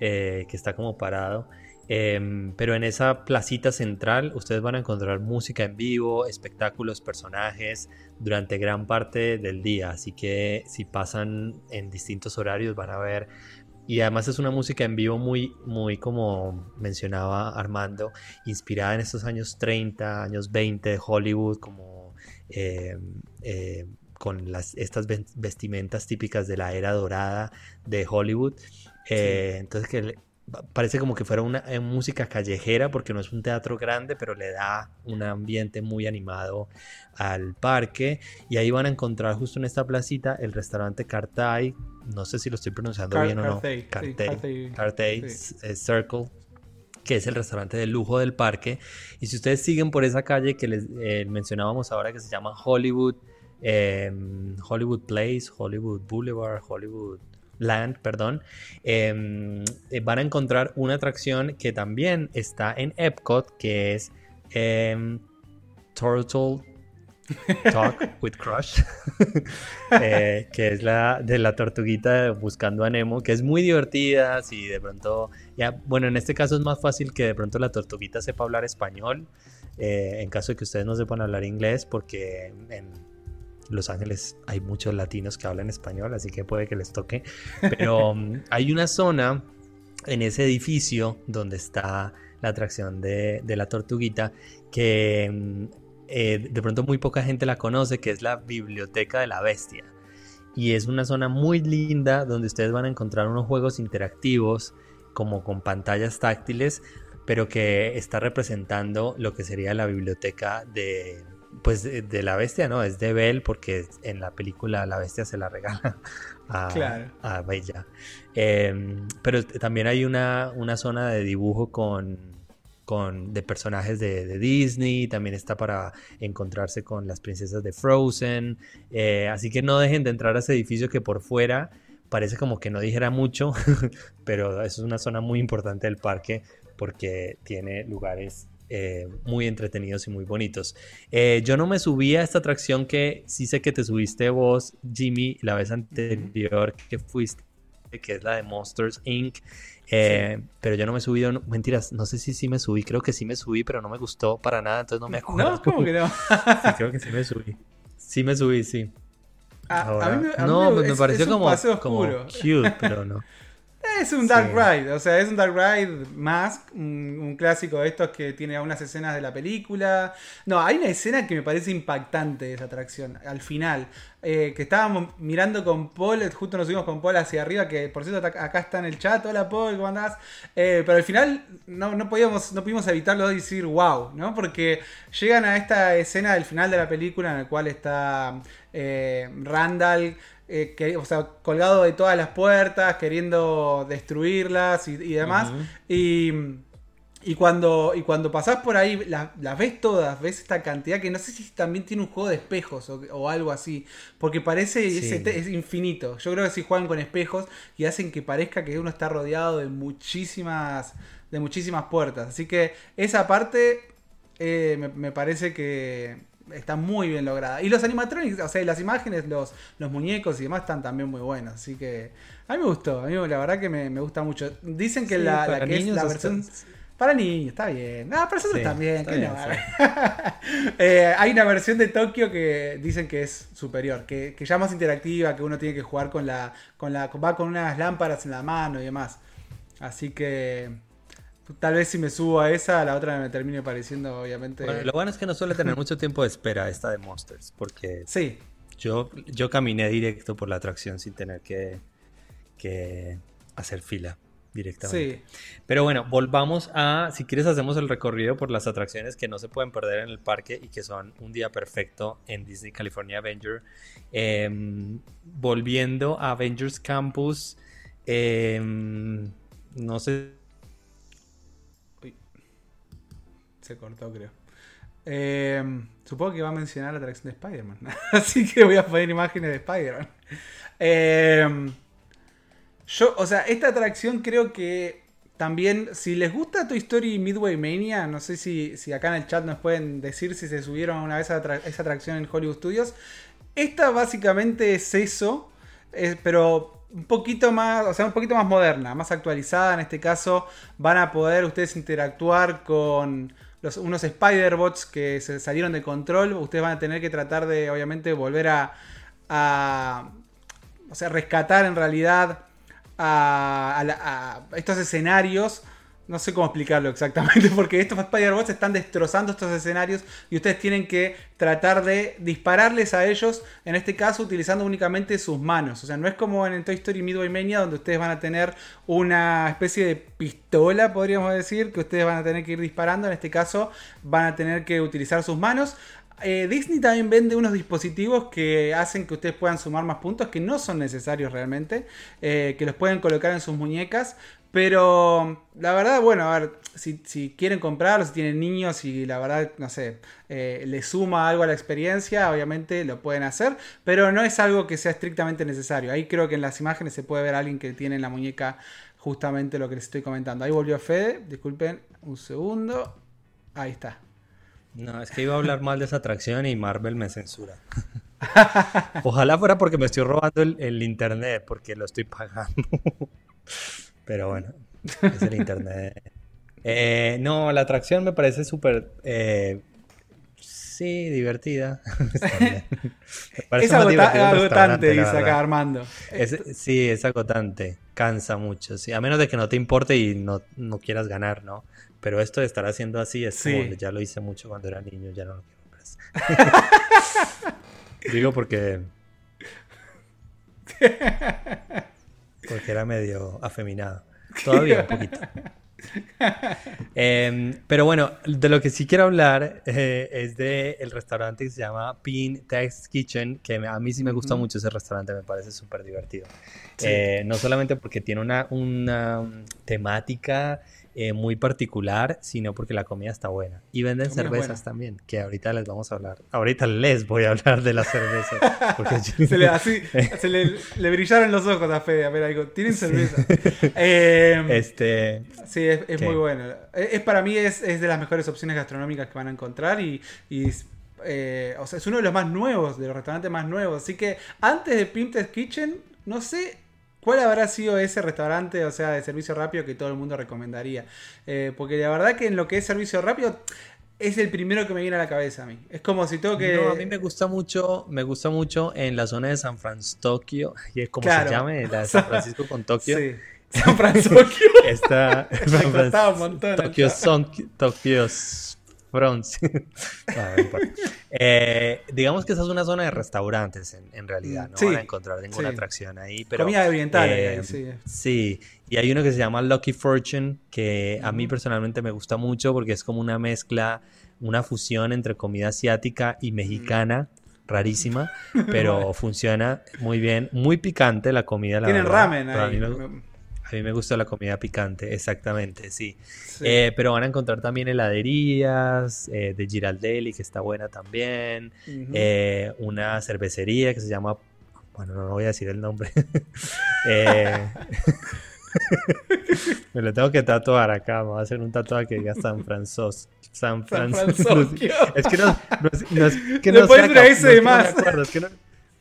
eh, que está como parado. Em, pero en esa placita central ustedes van a encontrar música en vivo, espectáculos, personajes durante gran parte del día. Así que si pasan en distintos horarios van a ver. Y además es una música en vivo muy, muy como mencionaba Armando, inspirada en estos años 30, años 20 de Hollywood, como em, eh, con las, estas vestimentas típicas de la era dorada de Hollywood. Eh, entonces que parece como que fuera una eh, música callejera porque no es un teatro grande, pero le da un ambiente muy animado al parque. Y ahí van a encontrar justo en esta placita el restaurante Cartay, no sé si lo estoy pronunciando bien o no. Cartay, Cartay, eh, Circle que es el restaurante de lujo del parque. Y si ustedes siguen por esa calle que les eh, mencionábamos ahora que se llama Hollywood, Hollywood Place, Hollywood Boulevard, Hollywood Land, perdón, em, eh, van a encontrar una atracción que también está en Epcot, que es em, Turtle Talk with Crush, eh, que es la de la tortuguita buscando a Nemo, que es muy divertida, si de pronto, ya, bueno, en este caso es más fácil que de pronto la tortuguita sepa hablar español, eh, en caso de que ustedes no sepan hablar inglés, porque en los Ángeles hay muchos latinos que hablan español, así que puede que les toque. Pero um, hay una zona en ese edificio donde está la atracción de, la tortuguita que um, eh, de pronto muy poca gente la conoce, que es la Biblioteca de la Bestia. Y es una zona muy linda donde ustedes van a encontrar unos juegos interactivos como con pantallas táctiles, pero que está representando lo que sería la biblioteca de, pues de, la bestia, ¿no? Es de Belle porque en la película la bestia se la regala a, Bella. Em, pero también hay una, una, zona de dibujo con, con de personajes de, Disney, también está para encontrarse con las princesas de Frozen. Eh, así que no dejen de entrar a ese edificio que por fuera parece como que no dijera mucho, pero es una zona muy importante del parque porque tiene lugares eh, muy entretenidos y muy bonitos. Eh, yo no me subí a esta atracción que sí sé que te subiste vos, Jimmy, la vez anterior que fuiste, que es la de Monsters Inc. Eh, pero yo no me subido, mentiras, no sé si sí me subí, creo que sí me subí, pero no me gustó para nada, entonces no me acuerdo. No, ¿cómo que no? sí, creo que sí me subí. Sí me subí, sí. a mí no, me, pareció como, como cute, pero no. Es un Dark Ride, o sea, es un Dark Ride más, un, clásico de estos que tiene algunas escenas de la película. No, hay una escena que me parece impactante de esa atracción, al final, eh, que estábamos mirando con Paul, justo nos subimos con Paul hacia arriba, que por cierto acá está en el chat, hola Paul, ¿cómo andás? Eh, pero al final no, no, podíamos, no pudimos evitarlo de decir wow, ¿no? Porque llegan a esta escena del final de la película en la cual está eh, Randall eh, que, o sea, colgado de todas las puertas, queriendo destruirlas y, demás. y, y, cuando, y cuando pasás por ahí, las ves todas, ves esta cantidad que no sé si también tiene un juego de espejos o, algo así, porque parece es, infinito. Yo creo que si juegan con espejos y hacen que parezca que uno está rodeado de muchísimas, de muchísimas puertas. Así que esa parte eh, me parece que está muy bien lograda. Y los animatronics, o sea, las imágenes, los, los muñecos y demás están también muy buenos. Así que a mí me gustó, a mí la verdad que me, gusta mucho. Dicen que, la, que es la versión... Para niños, está bien. No, para nosotros también. Eh, hay una versión de Tokio que dicen que es superior, que, que ya más interactiva, que uno tiene que jugar con la, con la. va con unas lámparas en la mano y demás. Así que. Tal vez si me subo a esa, la otra me termine pareciendo, obviamente. Bueno, lo bueno es que no suele tener mucho tiempo de espera esta de Monsters, porque sí. yo, yo caminé directo por la atracción sin tener que, que hacer fila directamente. Sí. Pero bueno, volvamos a, si quieres hacemos el recorrido por las atracciones que no se pueden perder en el parque y que son un día perfecto en Disney California Avenger. Em, volviendo a Avengers Campus, em, no sé. Se cortó creo. Em, supongo que va a mencionar la atracción de Spider-Man. Así que voy a poner imágenes de Spider-Man. Yo, o sea, esta atracción creo que también, si les gusta Toy Story Midway Mania, no sé si, si acá en el chat nos pueden decir si se subieron una vez a esa atracción en Hollywood Studios. Esta básicamente es eso, pero un poquito más, o sea, un poquito más moderna, más actualizada. En este caso, van a poder ustedes interactuar con los, unos Spider-Bots que se salieron de control. Ustedes van a tener que tratar de, obviamente, volver a, a o sea, rescatar en realidad a, estos escenarios. No sé cómo explicarlo exactamente, porque estos Spider-Bots están destrozando estos escenarios y ustedes tienen que tratar de dispararles a ellos, en este caso utilizando únicamente sus manos. O sea, no es como en Toy Story Midway Mania, donde ustedes van a tener una especie de pistola, podríamos decir, que ustedes van a tener que ir disparando. En este caso, van a tener que utilizar sus manos. Eh, Disney también vende unos dispositivos que hacen que ustedes puedan sumar más puntos, que no son necesarios realmente, eh, que los pueden colocar en sus muñecas. Pero la verdad, bueno, a ver, si, quieren comprarlo, si tienen niños y la verdad, no sé, eh, le suma algo a la experiencia, obviamente lo pueden hacer, pero no es algo que sea estrictamente necesario. Ahí creo que en las imágenes se puede ver a alguien que tiene en la muñeca justamente lo que les estoy comentando. Ahí volvió Fede, disculpen un segundo. Ahí está. No, es que iba a hablar mal de esa atracción y Marvel me censura. Ojalá fuera porque me estoy robando el, internet, porque lo estoy pagando. Pero bueno, es el internet. Eh, no, la atracción me parece súper. Eh, sí, divertida. es agotante, dice acá Armando. sí, es agotante. Cansa mucho. Sí. A menos de que no te importe y no, no quieras ganar, ¿no? Pero esto de estar haciendo así es como, ya lo hice mucho cuando era niño, ya no lo quiero Digo porque. Porque era medio afeminado. Todavía un poquito. Em, pero bueno, de lo que sí quiero hablar eh, es de el restaurante que se llama Pin Text Kitchen, que a mí sí me gusta mucho ese restaurante, me parece súper divertido. Eh, no solamente porque tiene una, una temática eh, muy particular, sino porque la comida está buena. Y venden cervezas también, que ahorita les vamos a hablar. Ahorita les voy a hablar de las cervezas. se, le, así, se le, brillaron los ojos a Fede. A ver, algo. Tienen cerveza. Em, este. Sí, es, muy bueno. Es, para mí es, de las mejores opciones gastronómicas que van a encontrar y, eh, o sea, es uno de los más nuevos, de los restaurantes más nuevos. Así que antes de Pimped Kitchen, no sé ¿Cuál habrá sido ese restaurante, o sea, de servicio rápido que todo el mundo recomendaría? Eh, porque la verdad que en lo que es servicio rápido es el primero que me viene a la cabeza a mí. Es como si tengo que. No, a mí me gusta mucho, me gusta mucho en la zona de San Francisco, y es como se llame, la de San Francisco con Tokio. Sí. San Francisco. Está. San Francisco, Tokio, Tokio Eh, digamos que esa es una zona de restaurantes en, realidad. No van a encontrar ninguna atracción ahí. Pero, Comida oriental. Eh, sí. sí. Y hay uno que se llama Lucky Fortune, que a mí personalmente me gusta mucho porque es como una mezcla, una fusión entre comida asiática y mexicana. Rarísima, pero funciona muy bien. Muy picante la comida. Tienen ramen ahí. A mí me gusta la comida picante, exactamente, sí. Eh, pero van a encontrar también heladerías eh, de Giraldelli, que está buena también. Eh, una cervecería que se llama. Bueno, no, voy a decir el nombre. me lo tengo que tatuar acá. Me voy a hacer un tatuaje que diga San Francisco. San Francisco. es que no, no es, que no más. es que no,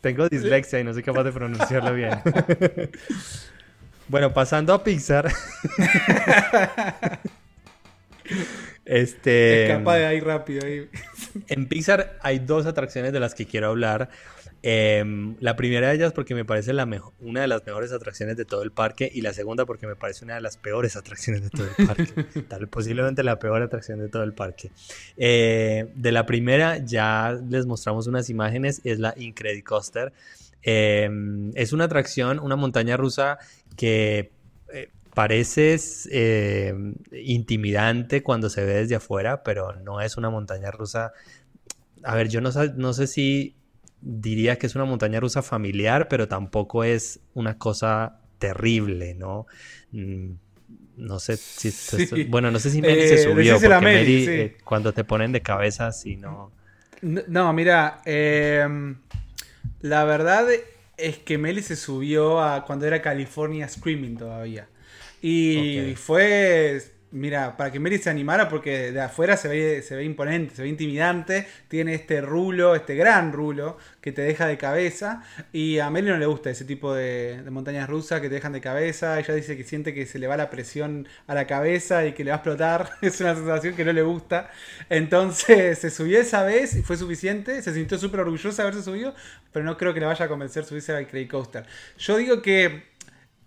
tengo dislexia y no soy capaz de pronunciarlo bien. Bueno, pasando a Pixar. Este. Escapa de ahí rápido. En Pixar hay dos atracciones de las que quiero hablar. Em, la primera de ellas porque me parece la una de las mejores atracciones de todo el parque y la segunda porque me parece una de las peores atracciones de todo el parque. Tal, posiblemente la peor atracción de todo el parque. Eh, de la primera ya les mostramos unas imágenes, es la Incredicoaster. Em, es una atracción, una montaña rusa que eh, parece em, intimidante cuando se ve desde afuera, pero no es una montaña rusa. A ver, yo no, no sé si diría que es una montaña rusa familiar, pero tampoco es una cosa terrible, ¿no? Mm, no sé si... bueno, no sé si Meli se eh, subió, porque Meli, eh, cuando te ponen de cabeza, si no... No, mira, em, la verdad es que Meli se subió a cuando era California Screaming todavía. Y fue Mira, para que Mary se animara, porque de afuera se ve, imponente, se ve intimidante, tiene este rulo, este gran rulo, que te deja de cabeza, y a Mary no le gusta ese tipo de, montañas rusas que te dejan de cabeza, ella dice que siente que se le va la presión a la cabeza y que le va a explotar, es una sensación que no le gusta, entonces se subió esa vez y fue suficiente, se sintió súper orgullosa de haberse subido, pero no creo que le vaya a convencer subirse al Cray Coaster. Yo digo que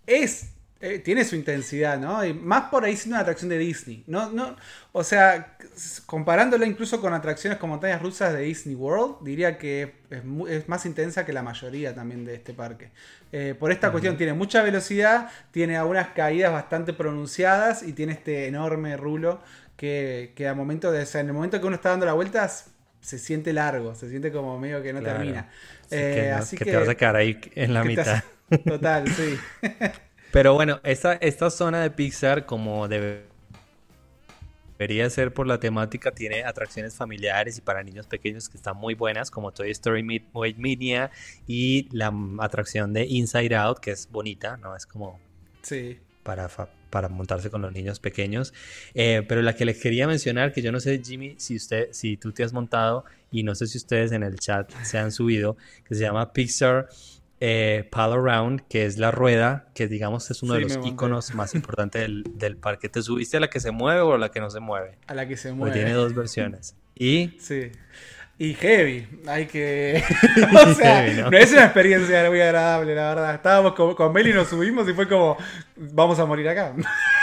es eh, tiene su intensidad, ¿no? Y más por ahí siendo una atracción de Disney. No, no, o sea, comparándola incluso con atracciones como montañas rusas de Disney World, diría que es, más intensa que la mayoría también de este parque. Eh, por esta cuestión tiene mucha velocidad, tiene algunas caídas bastante pronunciadas y tiene este enorme rulo que, que momento de, en el momento que uno está dando la vuelta se siente largo, se siente como medio que no termina. Eh, así que, te vas a quedar ahí en la mitad. Total, sí. Pero bueno, esta, esta zona de Pixar, como debería ser por la temática, tiene atracciones familiares y para niños pequeños que están muy buenas, como Toy Story Media y la atracción de Inside Out, que es bonita, ¿no? Es como sí. para, para montarse con los niños pequeños. Eh, pero la que les quería mencionar, que yo no sé, Jimmy, si, usted, si tú te has montado y no sé si ustedes en el chat se han subido, que se llama Pixar eh, Pal Around, que es la rueda, que digamos es uno de los iconos más importantes del, parque. ¿Te subiste a la que se mueve o a la que no se mueve? A la que se mueve. tiene dos versiones. ¿Y? Sí. Y heavy, hay que. o sea, ¿no? es una experiencia muy agradable, la verdad. Estábamos con, con Meli, nos subimos y fue como, vamos a morir acá.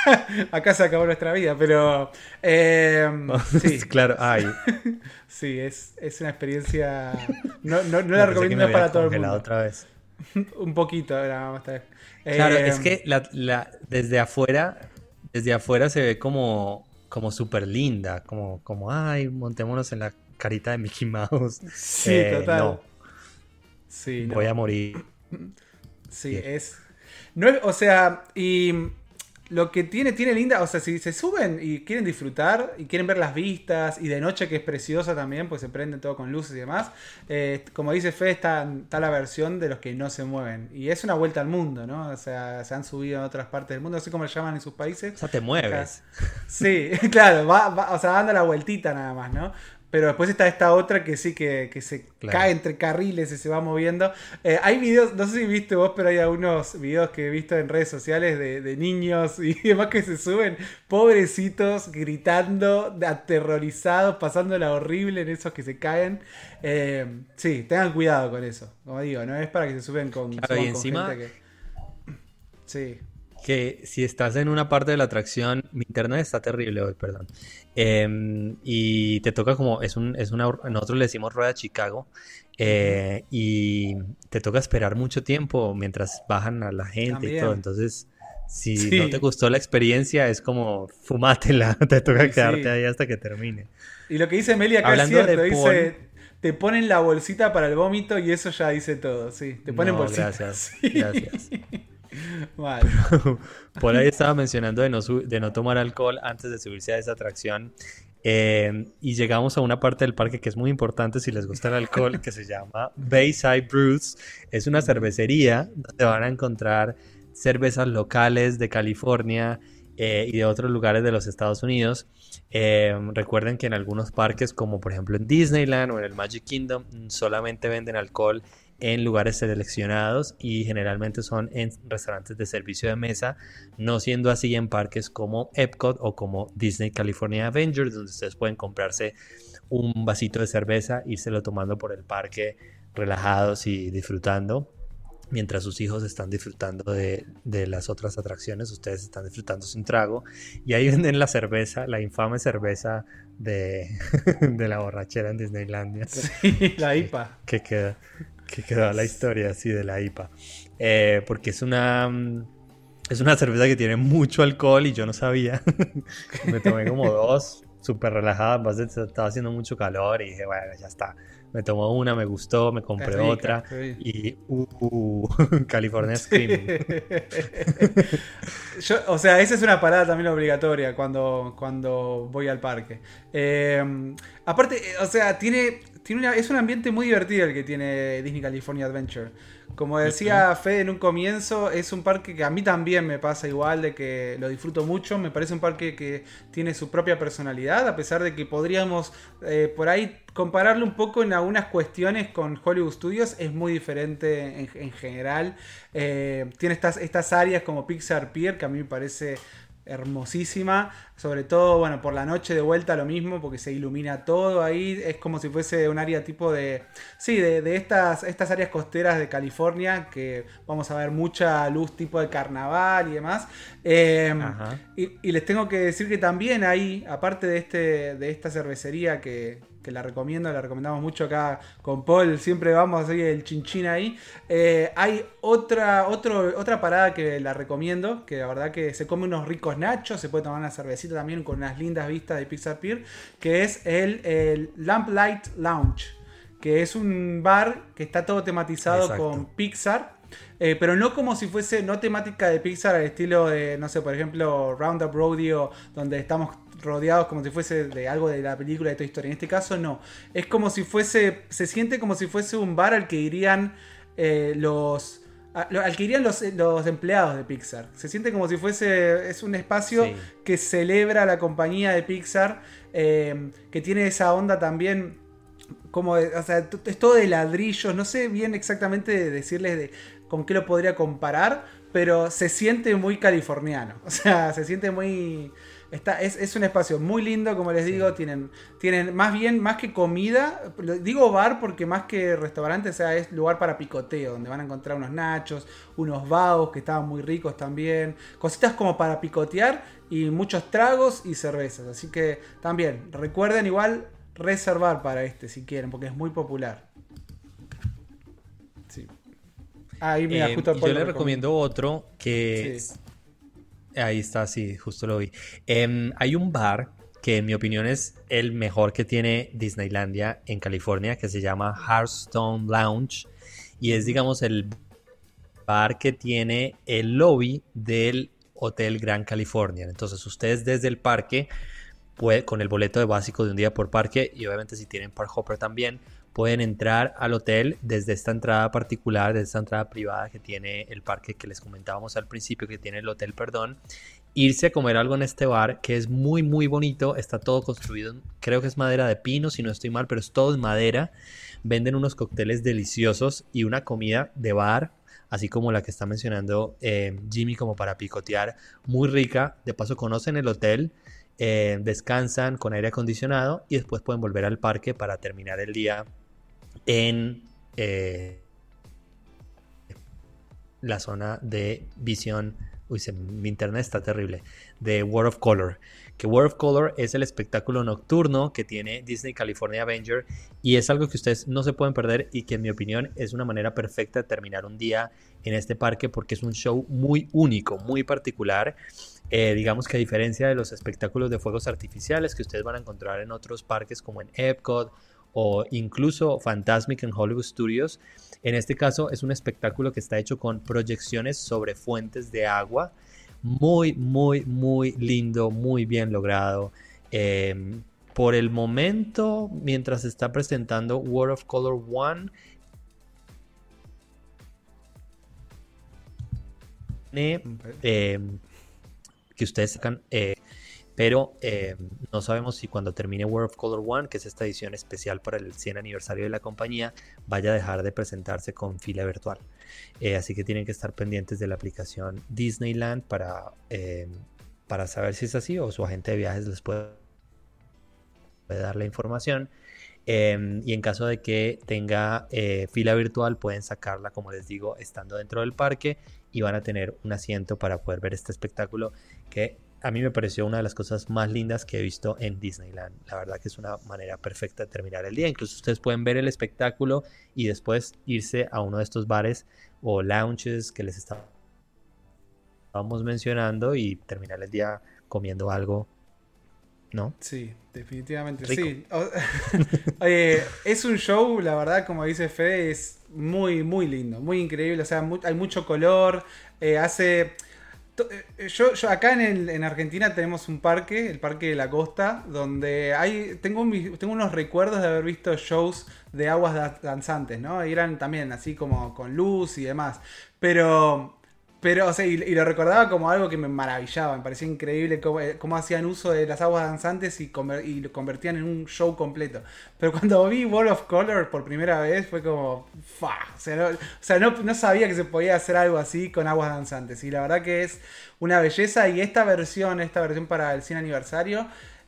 acá se acabó nuestra vida, pero. Eh, sí. claro, ay. sí, es, es una experiencia. No, no, no la recomiendo para todo el mundo. otra vez. un poquito, Claro, es que em, la, desde afuera, desde afuera se ve como, como súper linda, como, como, ay, montémonos en la carita de Mickey Mouse. Sí, eh, total. No. Sí, Voy a morir. Sí, es... No o sea, y lo que tiene, tiene linda, o sea, si se suben y quieren disfrutar y quieren ver las vistas y de noche que es preciosa también, pues se prende todo con luces y demás, eh, como dice Fe, está, está, la versión de los que no se mueven. Y es una vuelta al mundo, ¿no? O sea, se han subido a otras partes del mundo, no sé cómo le llaman en sus países. O sea, te mueves. Sí, claro, va, o sea, dando la vueltita nada más, ¿no? Pero después está esta otra que sí que, se cae entre carriles y se va moviendo. Eh, hay videos, no sé si viste vos, pero hay algunos videos que he visto en redes sociales de, niños y demás que se suben, pobrecitos, gritando, aterrorizados, pasándola horrible en esos que se caen. Eh, sí, tengan cuidado con eso. Como digo, no es para que se suben con, claro, y encima, que... Sí que si estás en una parte de la atracción, mi internet está terrible hoy, perdón. Em, y te toca como, es, un, es una, nosotros le decimos rueda Chicago, eh, y te toca esperar mucho tiempo mientras bajan a la gente y todo. Entonces, si no te gustó la experiencia, es como fumátela, te toca quedarte ahí hasta que termine. Y lo que dice Meli acá es cierto, dice, te ponen la bolsita para el vómito y eso ya dice todo, sí, te ponen bolsita. Gracias, gracias. Por ahí estaba mencionando de no, de no tomar alcohol antes de subirse a esa atracción. Eh, y llegamos a una parte del parque que es muy importante si les gusta el alcohol, que se llama Bayside Brews. Es una cervecería donde van a encontrar cervezas locales de California eh, y de otros lugares de los Estados Unidos. Eh, recuerden que en algunos parques, como por ejemplo en Disneyland o en el Magic Kingdom, solamente venden alcohol en lugares seleccionados y generalmente son en restaurantes de servicio de mesa, no siendo así en parques como Epcot o como Disney California Avengers, donde ustedes pueden comprarse un vasito de cerveza, írselo tomando por el parque relajados y disfrutando mientras sus hijos están disfrutando de, las otras atracciones, ustedes están disfrutando sin trago. Y ahí venden la cerveza, la infame cerveza de, la borrachera en Disneylandia. Sí, la IPA. Que, queda, que quedó la historia así de la IPA. Eh, porque es una... Es una cerveza que tiene mucho alcohol y yo no sabía. Me tomé como dos, súper relajada, estaba haciendo mucho calor y dije, bueno, ya está me tomó una, me gustó, me compré otra y uh, California Screaming. o sea, esa es una parada también obligatoria cuando, cuando voy al parque. Eh, aparte, o sea, tiene, tiene es un ambiente muy divertido el que tiene Disney California Adventure. Como decía Fede en un comienzo, es un parque que a mí también me pasa igual, de que lo disfruto mucho. Me parece un parque que tiene su propia personalidad, a pesar de que podríamos eh, por ahí compararlo un poco en algunas cuestiones con Hollywood Studios. Es muy diferente en, general. Eh, tiene estas, estas áreas como Pixar Pier, que a mí me parece hermosísima. Sobre todo, bueno, por la noche de vuelta lo mismo, porque se ilumina todo ahí. Es como si fuese un área tipo de. Sí, de, estas, estas áreas costeras de California, que vamos a ver mucha luz tipo de carnaval y demás. Em, y, les tengo que decir que también ahí, aparte de, este, de esta cervecería que, que la recomiendo, la recomendamos mucho acá con Paul, siempre vamos a seguir el chinchín ahí. Eh, hay otra, otro, otra parada que la recomiendo, que la verdad que se come unos ricos nachos, se puede tomar una cervecita también con unas lindas vistas de Pixar Pier, que es el, el Lamplight Lounge, que es un bar que está todo tematizado con Pixar. Eh, pero no como si fuese, no temática de Pixar al estilo de, no sé, por ejemplo, Roundup Rodeo, donde estamos rodeados como si fuese de algo de la película de Toy Story. En este caso no. Es como si fuese, se siente como si fuese un bar al que irían eh, los... al que irían los, empleados de Pixar. Se siente como si fuese. Es un espacio que celebra la compañía de Pixar. Eh, que tiene esa onda también. Como. o sea, es todo de ladrillos. No sé bien exactamente decirles de, con qué lo podría comparar. Pero se siente muy californiano. O sea, se siente muy es, un espacio muy lindo, como les digo. Tienen, tienen más bien, más que comida, digo bar porque más que restaurante, o sea, es lugar para picoteo, donde van a encontrar unos nachos, unos baos que estaban muy ricos también. Cositas como para picotear y muchos tragos y cervezas. Así que también, recuerden igual reservar para este si quieren, porque es muy popular. Sí. Ahí me eh, Yo le recomiendo otro que Ahí está, sí, justo lo vi. Em, hay un bar que en mi opinión es el mejor que tiene Disneylandia en California, que se llama Hearthstone Lounge. Y es, digamos, el bar que tiene el lobby del Hotel Grand California. Entonces, ustedes desde el parque, puede, con el boleto de básico de un día por parque, y obviamente si tienen Park Hopper también, pueden entrar al hotel desde esta entrada particular, desde esta entrada privada que tiene el parque que les comentábamos al principio, que tiene el hotel, perdón, irse a comer algo en este bar que es muy muy bonito, está todo construido, creo que es madera de pino si no estoy mal, pero es todo en madera, venden unos cócteles deliciosos y una comida de bar, así como la que está mencionando eh, Jimmy como para picotear, muy rica, de paso conocen el hotel, eh, descansan con aire acondicionado y después pueden volver al parque para terminar el día en eh, la zona de visión. Uy, mi internet está terrible. De World of Color. Que World of Color es el espectáculo nocturno que tiene Disney California Avenger. Y es algo que ustedes no se pueden perder. Y que en mi opinión es una manera perfecta de terminar un día en este parque. Porque es un show muy único, muy particular. Eh, digamos que a diferencia de los espectáculos de fuegos artificiales que ustedes van a encontrar en otros parques como en Epcot o incluso Fantasmic en Hollywood Studios. En este caso es un espectáculo que está hecho con proyecciones sobre fuentes de agua. Muy, muy, muy lindo, muy bien logrado. Em, por el momento, mientras está presentando World of Color One, em, que ustedes sacan eh, pero eh, no sabemos si cuando termine World of Color One, que es esta edición especial para el 100 aniversario de la compañía, vaya a dejar de presentarse con fila virtual. Eh, así que tienen que estar pendientes de la aplicación Disneyland para, eh, para saber si es así o su agente de viajes les puede, dar la información. Em, y en caso de que tenga fila virtual, pueden sacarla, como les digo, estando dentro del parque y van a tener un asiento para poder ver este espectáculo que a mí me pareció una de las cosas más lindas que he visto en Disneyland. La verdad que es una manera perfecta de terminar el día. Incluso ustedes pueden ver el espectáculo y después irse a uno de estos bares o lounges que les estábamos mencionando y terminar el día comiendo algo. ¿No? Sí, definitivamente sí. es un show, la verdad, como dice Fede, es muy, muy lindo, muy increíble. O sea, hay mucho color. Eh, hace yo, yo, acá en, en, Argentina tenemos un parque, el Parque de la Costa, donde hay tengo, tengo unos recuerdos de haber visto shows de aguas danzantes, ¿no? Y eran también así como con luz y demás. Pero pero, o sea, y, lo recordaba como algo que me maravillaba, me parecía increíble cómo, eh, hacían uso de las aguas danzantes y, y, lo convertían en un show completo. Pero cuando vi Wall of Color por primera vez fue como, ¡fa! O sea, no, no, sabía que se podía hacer algo así con aguas danzantes. Y la verdad que es una belleza y esta versión, esta versión para el 100 aniversario,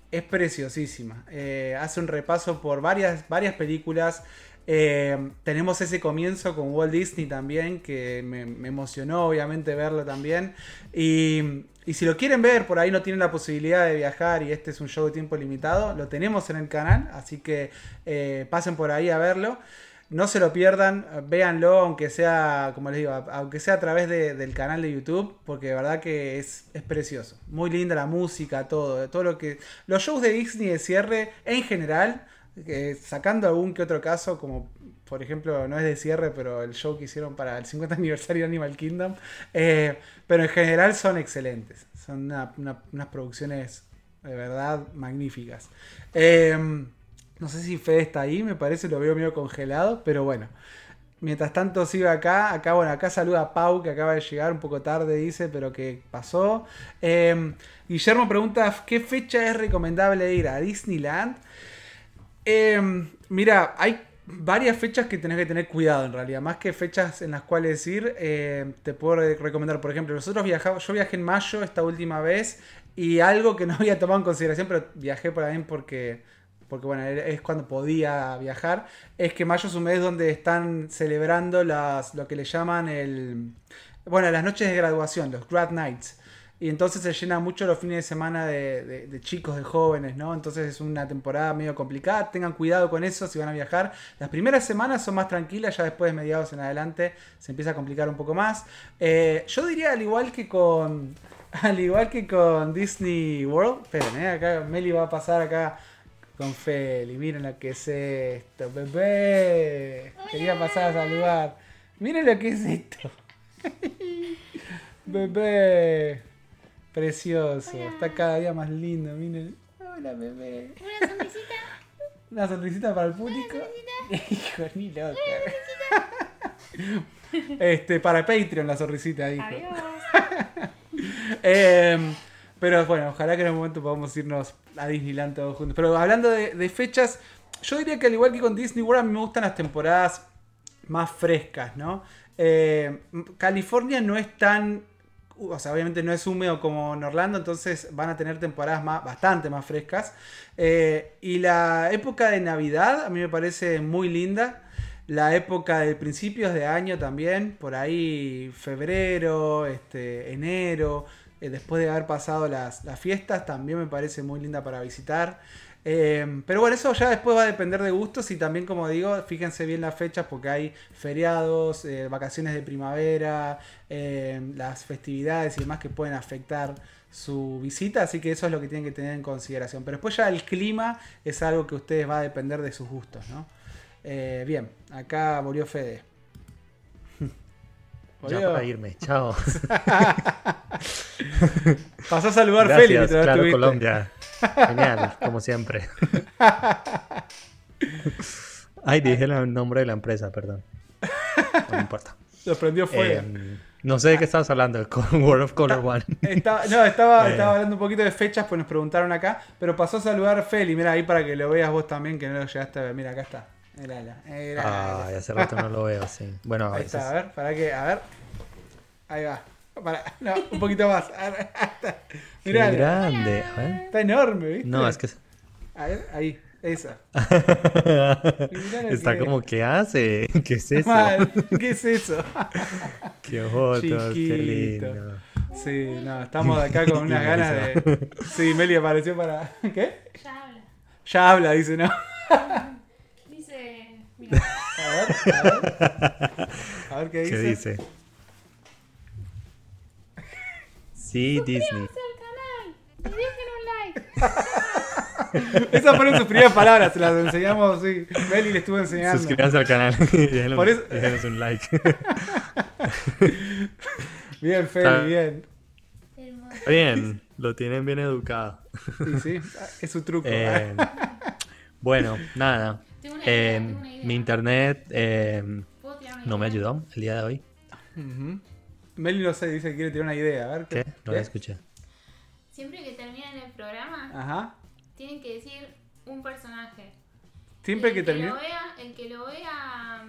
es preciosísima. Eh, hace un repaso por varias, varias películas. Eh, tenemos ese comienzo con Walt Disney también, que me, emocionó obviamente verlo también. Y, si lo quieren ver, por ahí no tienen la posibilidad de viajar y este es un show de tiempo limitado, lo tenemos en el canal, así que eh, pasen por ahí a verlo. No se lo pierdan, véanlo, aunque sea, como les digo, aunque sea a través del canal de YouTube, porque de verdad que es, es precioso. Muy linda la música, todo, todo lo que. Los shows de Disney de cierre, en general, sacando algún que otro caso, como por ejemplo, no es de cierre, pero el show que hicieron para el 50 aniversario de Animal Kingdom, eh, pero en general son excelentes, son unas producciones de verdad magníficas. Em, no sé si Fede está ahí, me parece, lo veo medio congelado, pero bueno. Mientras tanto sigo acá, acá bueno, acá saluda a Pau que acaba de llegar un poco tarde, dice, pero que pasó. Em, Guillermo pregunta, ¿qué fecha es recomendable ir a Disneyland? Em, mira, hay varias fechas que tenés que tener cuidado en realidad. Más que fechas en las cuales ir, em, te puedo recomendar, por ejemplo, nosotros viajamos, yo viajé en mayo esta última vez y algo que no había tomado en consideración, pero viajé por ahí porque, porque bueno, es cuando podía viajar, es que mayo es un mes donde están celebrando las, lo que le llaman el, bueno, las noches de graduación, los grad nights. Y entonces se llena mucho los fines de semana de, chicos, de jóvenes, ¿no? Entonces es una temporada medio complicada. Tengan cuidado con eso si van a viajar. Las primeras semanas son más tranquilas, ya después de mediados en adelante se empieza a complicar un poco más. Eh, yo diría al igual que con. Al igual que con Disney World. Esperen, ¿eh? Acá Meli va a pasar acá con Feli. Miren lo que es esto, bebé. Quería pasar a saludar. Miren lo que es esto. bebé. Precioso. Está cada día más lindo, miren. Hola, bebé. Una sonrisita. Una sonrisita para el público. Hijo, ni loca. este, para Patreon la sonrisita. Adiós. eh, pero bueno, ojalá que en un momento podamos irnos a Disneyland todos juntos. Pero hablando de, de, fechas, yo diría que al igual que con Disney World, a mí me gustan las temporadas más frescas, ¿no? Eh, California no es tan o sea, obviamente no es húmedo como en Orlando, entonces van a tener temporadas más, bastante más frescas. Eh, y la época de Navidad a mí me parece muy linda. La época de principios de año también, por ahí febrero, este, enero, eh, después de haber pasado las, las fiestas, también me parece muy linda para visitar. Em, pero bueno, eso ya después va a depender de gustos y también, como digo, fíjense bien las fechas porque hay feriados, eh, vacaciones de primavera, em, las festividades y demás que pueden afectar su visita, así que eso es lo que tienen que tener en consideración. Pero después ya el clima es algo que ustedes va a depender de sus gustos, ¿no? Eh, bien, acá volvió Fede. Ya para irme, chao. Pasó a saludar Gracias, Feli claro, Colombia. Genial, como siempre. Ay, dije el nombre de la empresa, perdón. No importa. Lo prendió fuego. Em, No sé de qué estabas hablando, con World of Color One. Estaba, no, estaba, Eh. estaba hablando un poquito de fechas, pues nos preguntaron acá. Pero pasó a saludar Feli. Mira ahí para que lo veas vos también, que no lo llegaste a ver. Mira, acá está. Mírala, mírala. Ay, hace rato no lo veo, sí. Bueno, a Ahí veces. está, a ver, para que, a ver. Ahí va. Para, no, un poquito más. Qué Mirá, grande. A ver. está enorme, ¿viste? No, es que A ver, ahí, esa. Está que- como, ¿qué hace? ¿Qué es eso? Mal, ¿Qué es eso? Qué fotos, qué lindo. Sí, no, estamos acá con unas ganas de. Sí, Meli apareció para. ¿Qué? Ya habla. Ya habla, dice, ¿no? Dice. Mira, A ver, a ver. A ver qué dice. ¿Qué dice? Sí, Disney. al canal. Y dejen un like. Esas fueron sus primeras palabras, se las enseñamos, sí. Meli le estuvo enseñando. Suscríbanse al canal y déjenos, Por eso- déjenos un like. Bien, Feli, bien. Bien, lo tienen bien educado. Sí, sí, es su truco. Eh, bueno, nada. Tengo una Eh, idea, tengo una idea. mi internet eh, ¿Puedo tirar una no me ayudó el día de hoy. Ujú. Meli no sé, dice que quiere tirar una idea. A ver ¿Qué? No la escuché. Siempre que terminen el programa, Ajá. tienen que decir un personaje. Siempre Y que el termine. Que lo vea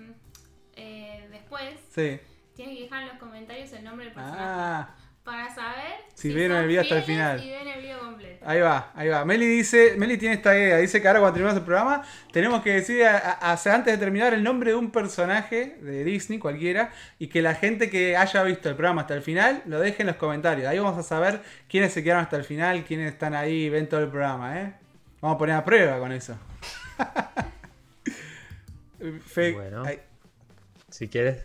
eh, después, Sí. tiene que dejar en los comentarios el nombre del personaje. Ah. Para saber Si vieron el video hasta el final. Y ven el video completo. Ahí va, ahí va. Meli dice, Meli tiene esta idea, dice que ahora cuando terminemos el programa tenemos que decir a- antes de terminar el nombre de un personaje de Disney, cualquiera, y que la gente que haya visto el programa hasta el final lo deje en los comentarios. Ahí vamos a saber quiénes se quedaron hasta el final, quiénes están ahí y ven todo el programa, ¿eh? Vamos a poner a prueba con eso. Fe- Bueno. ahí. Si quieres,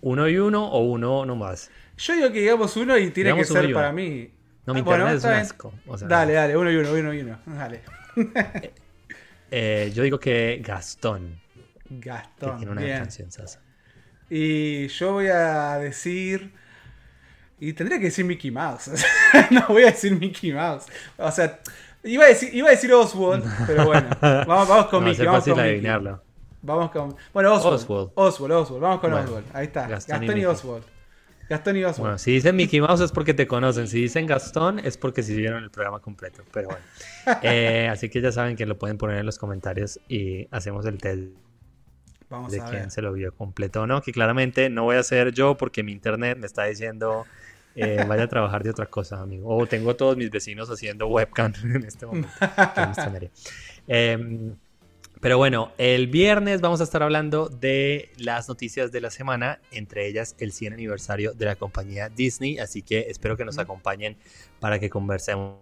uno y uno o uno nomás. Yo digo que digamos uno y tiene Digamos que ser para mí. No, mi Ah, bueno, internet es un asco. o sea, Dale, dale, uno y uno, uno y uno. Dale. eh, yo digo que Gastón, que Gastón. tiene una bien. canción sasa. Y yo voy a decir. Y tendría que decir Mickey Mouse. no voy a decir Mickey Mouse. O sea, iba a decir, iba a decir Oswald, pero bueno. Vamos, vamos con No, Mickey. Vamos fácil con Mickey. adivinarlo. Vamos con. Bueno, Oswald. Oswald. Oswald, Oswald. Vamos con Bueno, Oswald. Ahí está. Gastón Gastón, y y. Oswald. Gastón y Oswald. Bueno, si dicen Mickey Mouse es porque te conocen. Si dicen Gastón es porque sí vieron el programa completo. Pero bueno. Eh, así que ya saben que lo pueden poner en los comentarios y hacemos el test Vamos de a quién ver. se lo vio completo o no. Que claramente no voy a hacer yo porque mi internet me está diciendo eh, vaya a trabajar de otra cosa, amigo. O tengo todos mis vecinos haciendo webcam en este momento. que pero bueno, el viernes vamos a estar hablando de las noticias de la semana, entre ellas el 100 aniversario de la compañía Disney, así que espero que nos acompañen para que conversemos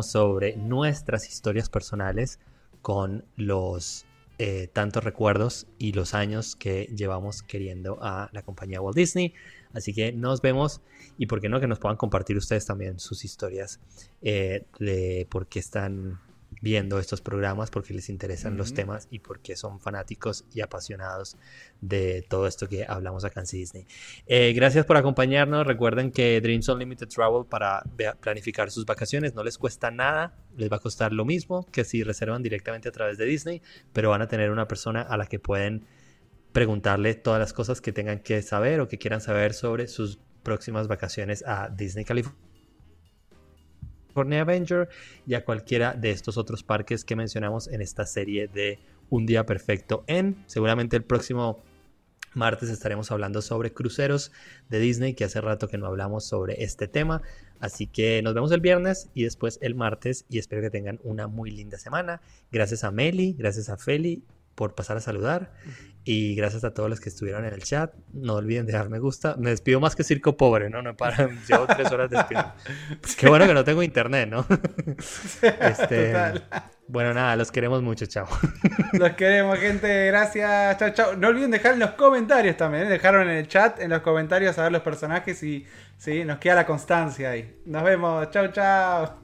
sobre nuestras historias personales con los eh, tantos recuerdos y los años que llevamos queriendo a la compañía Walt Disney. Así que nos vemos y por qué no que nos puedan compartir ustedes también sus historias eh, de por qué están viendo estos programas, porque les interesan los temas y porque son fanáticos y apasionados de todo esto que hablamos acá en Disney. Eh, gracias por acompañarnos. Recuerden que Dreams Unlimited Travel para planificar sus vacaciones no les cuesta nada, les va a costar lo mismo que si reservan directamente a través de Disney, pero van a tener una persona a la que pueden preguntarle todas las cosas que tengan que saber o que quieran saber sobre sus próximas vacaciones a Disney California. Avenger y a cualquiera de estos otros parques que mencionamos en esta serie de Un Día Perfecto en. Seguramente el próximo martes estaremos hablando sobre cruceros de Disney, que hace rato que no hablamos sobre este tema. Así que nos vemos el viernes y después el martes y espero que tengan una muy linda semana. Gracias a Meli, gracias a Feli por pasar a saludar y gracias a todos los que estuvieron en el chat. No olviden dejar me gusta. Me despido más que circo pobre, ¿no? No para, llevo tres horas despidiendo. Qué bueno que no tengo internet, ¿no? Este, Total. bueno, nada, los queremos mucho, chao. Los queremos, gente. Gracias. Chao, chao. No olviden dejar en los comentarios también. ¿eh? Dejaron en el chat, en los comentarios, a ver los personajes y sí, nos queda la constancia ahí. Nos vemos. Chao, chao.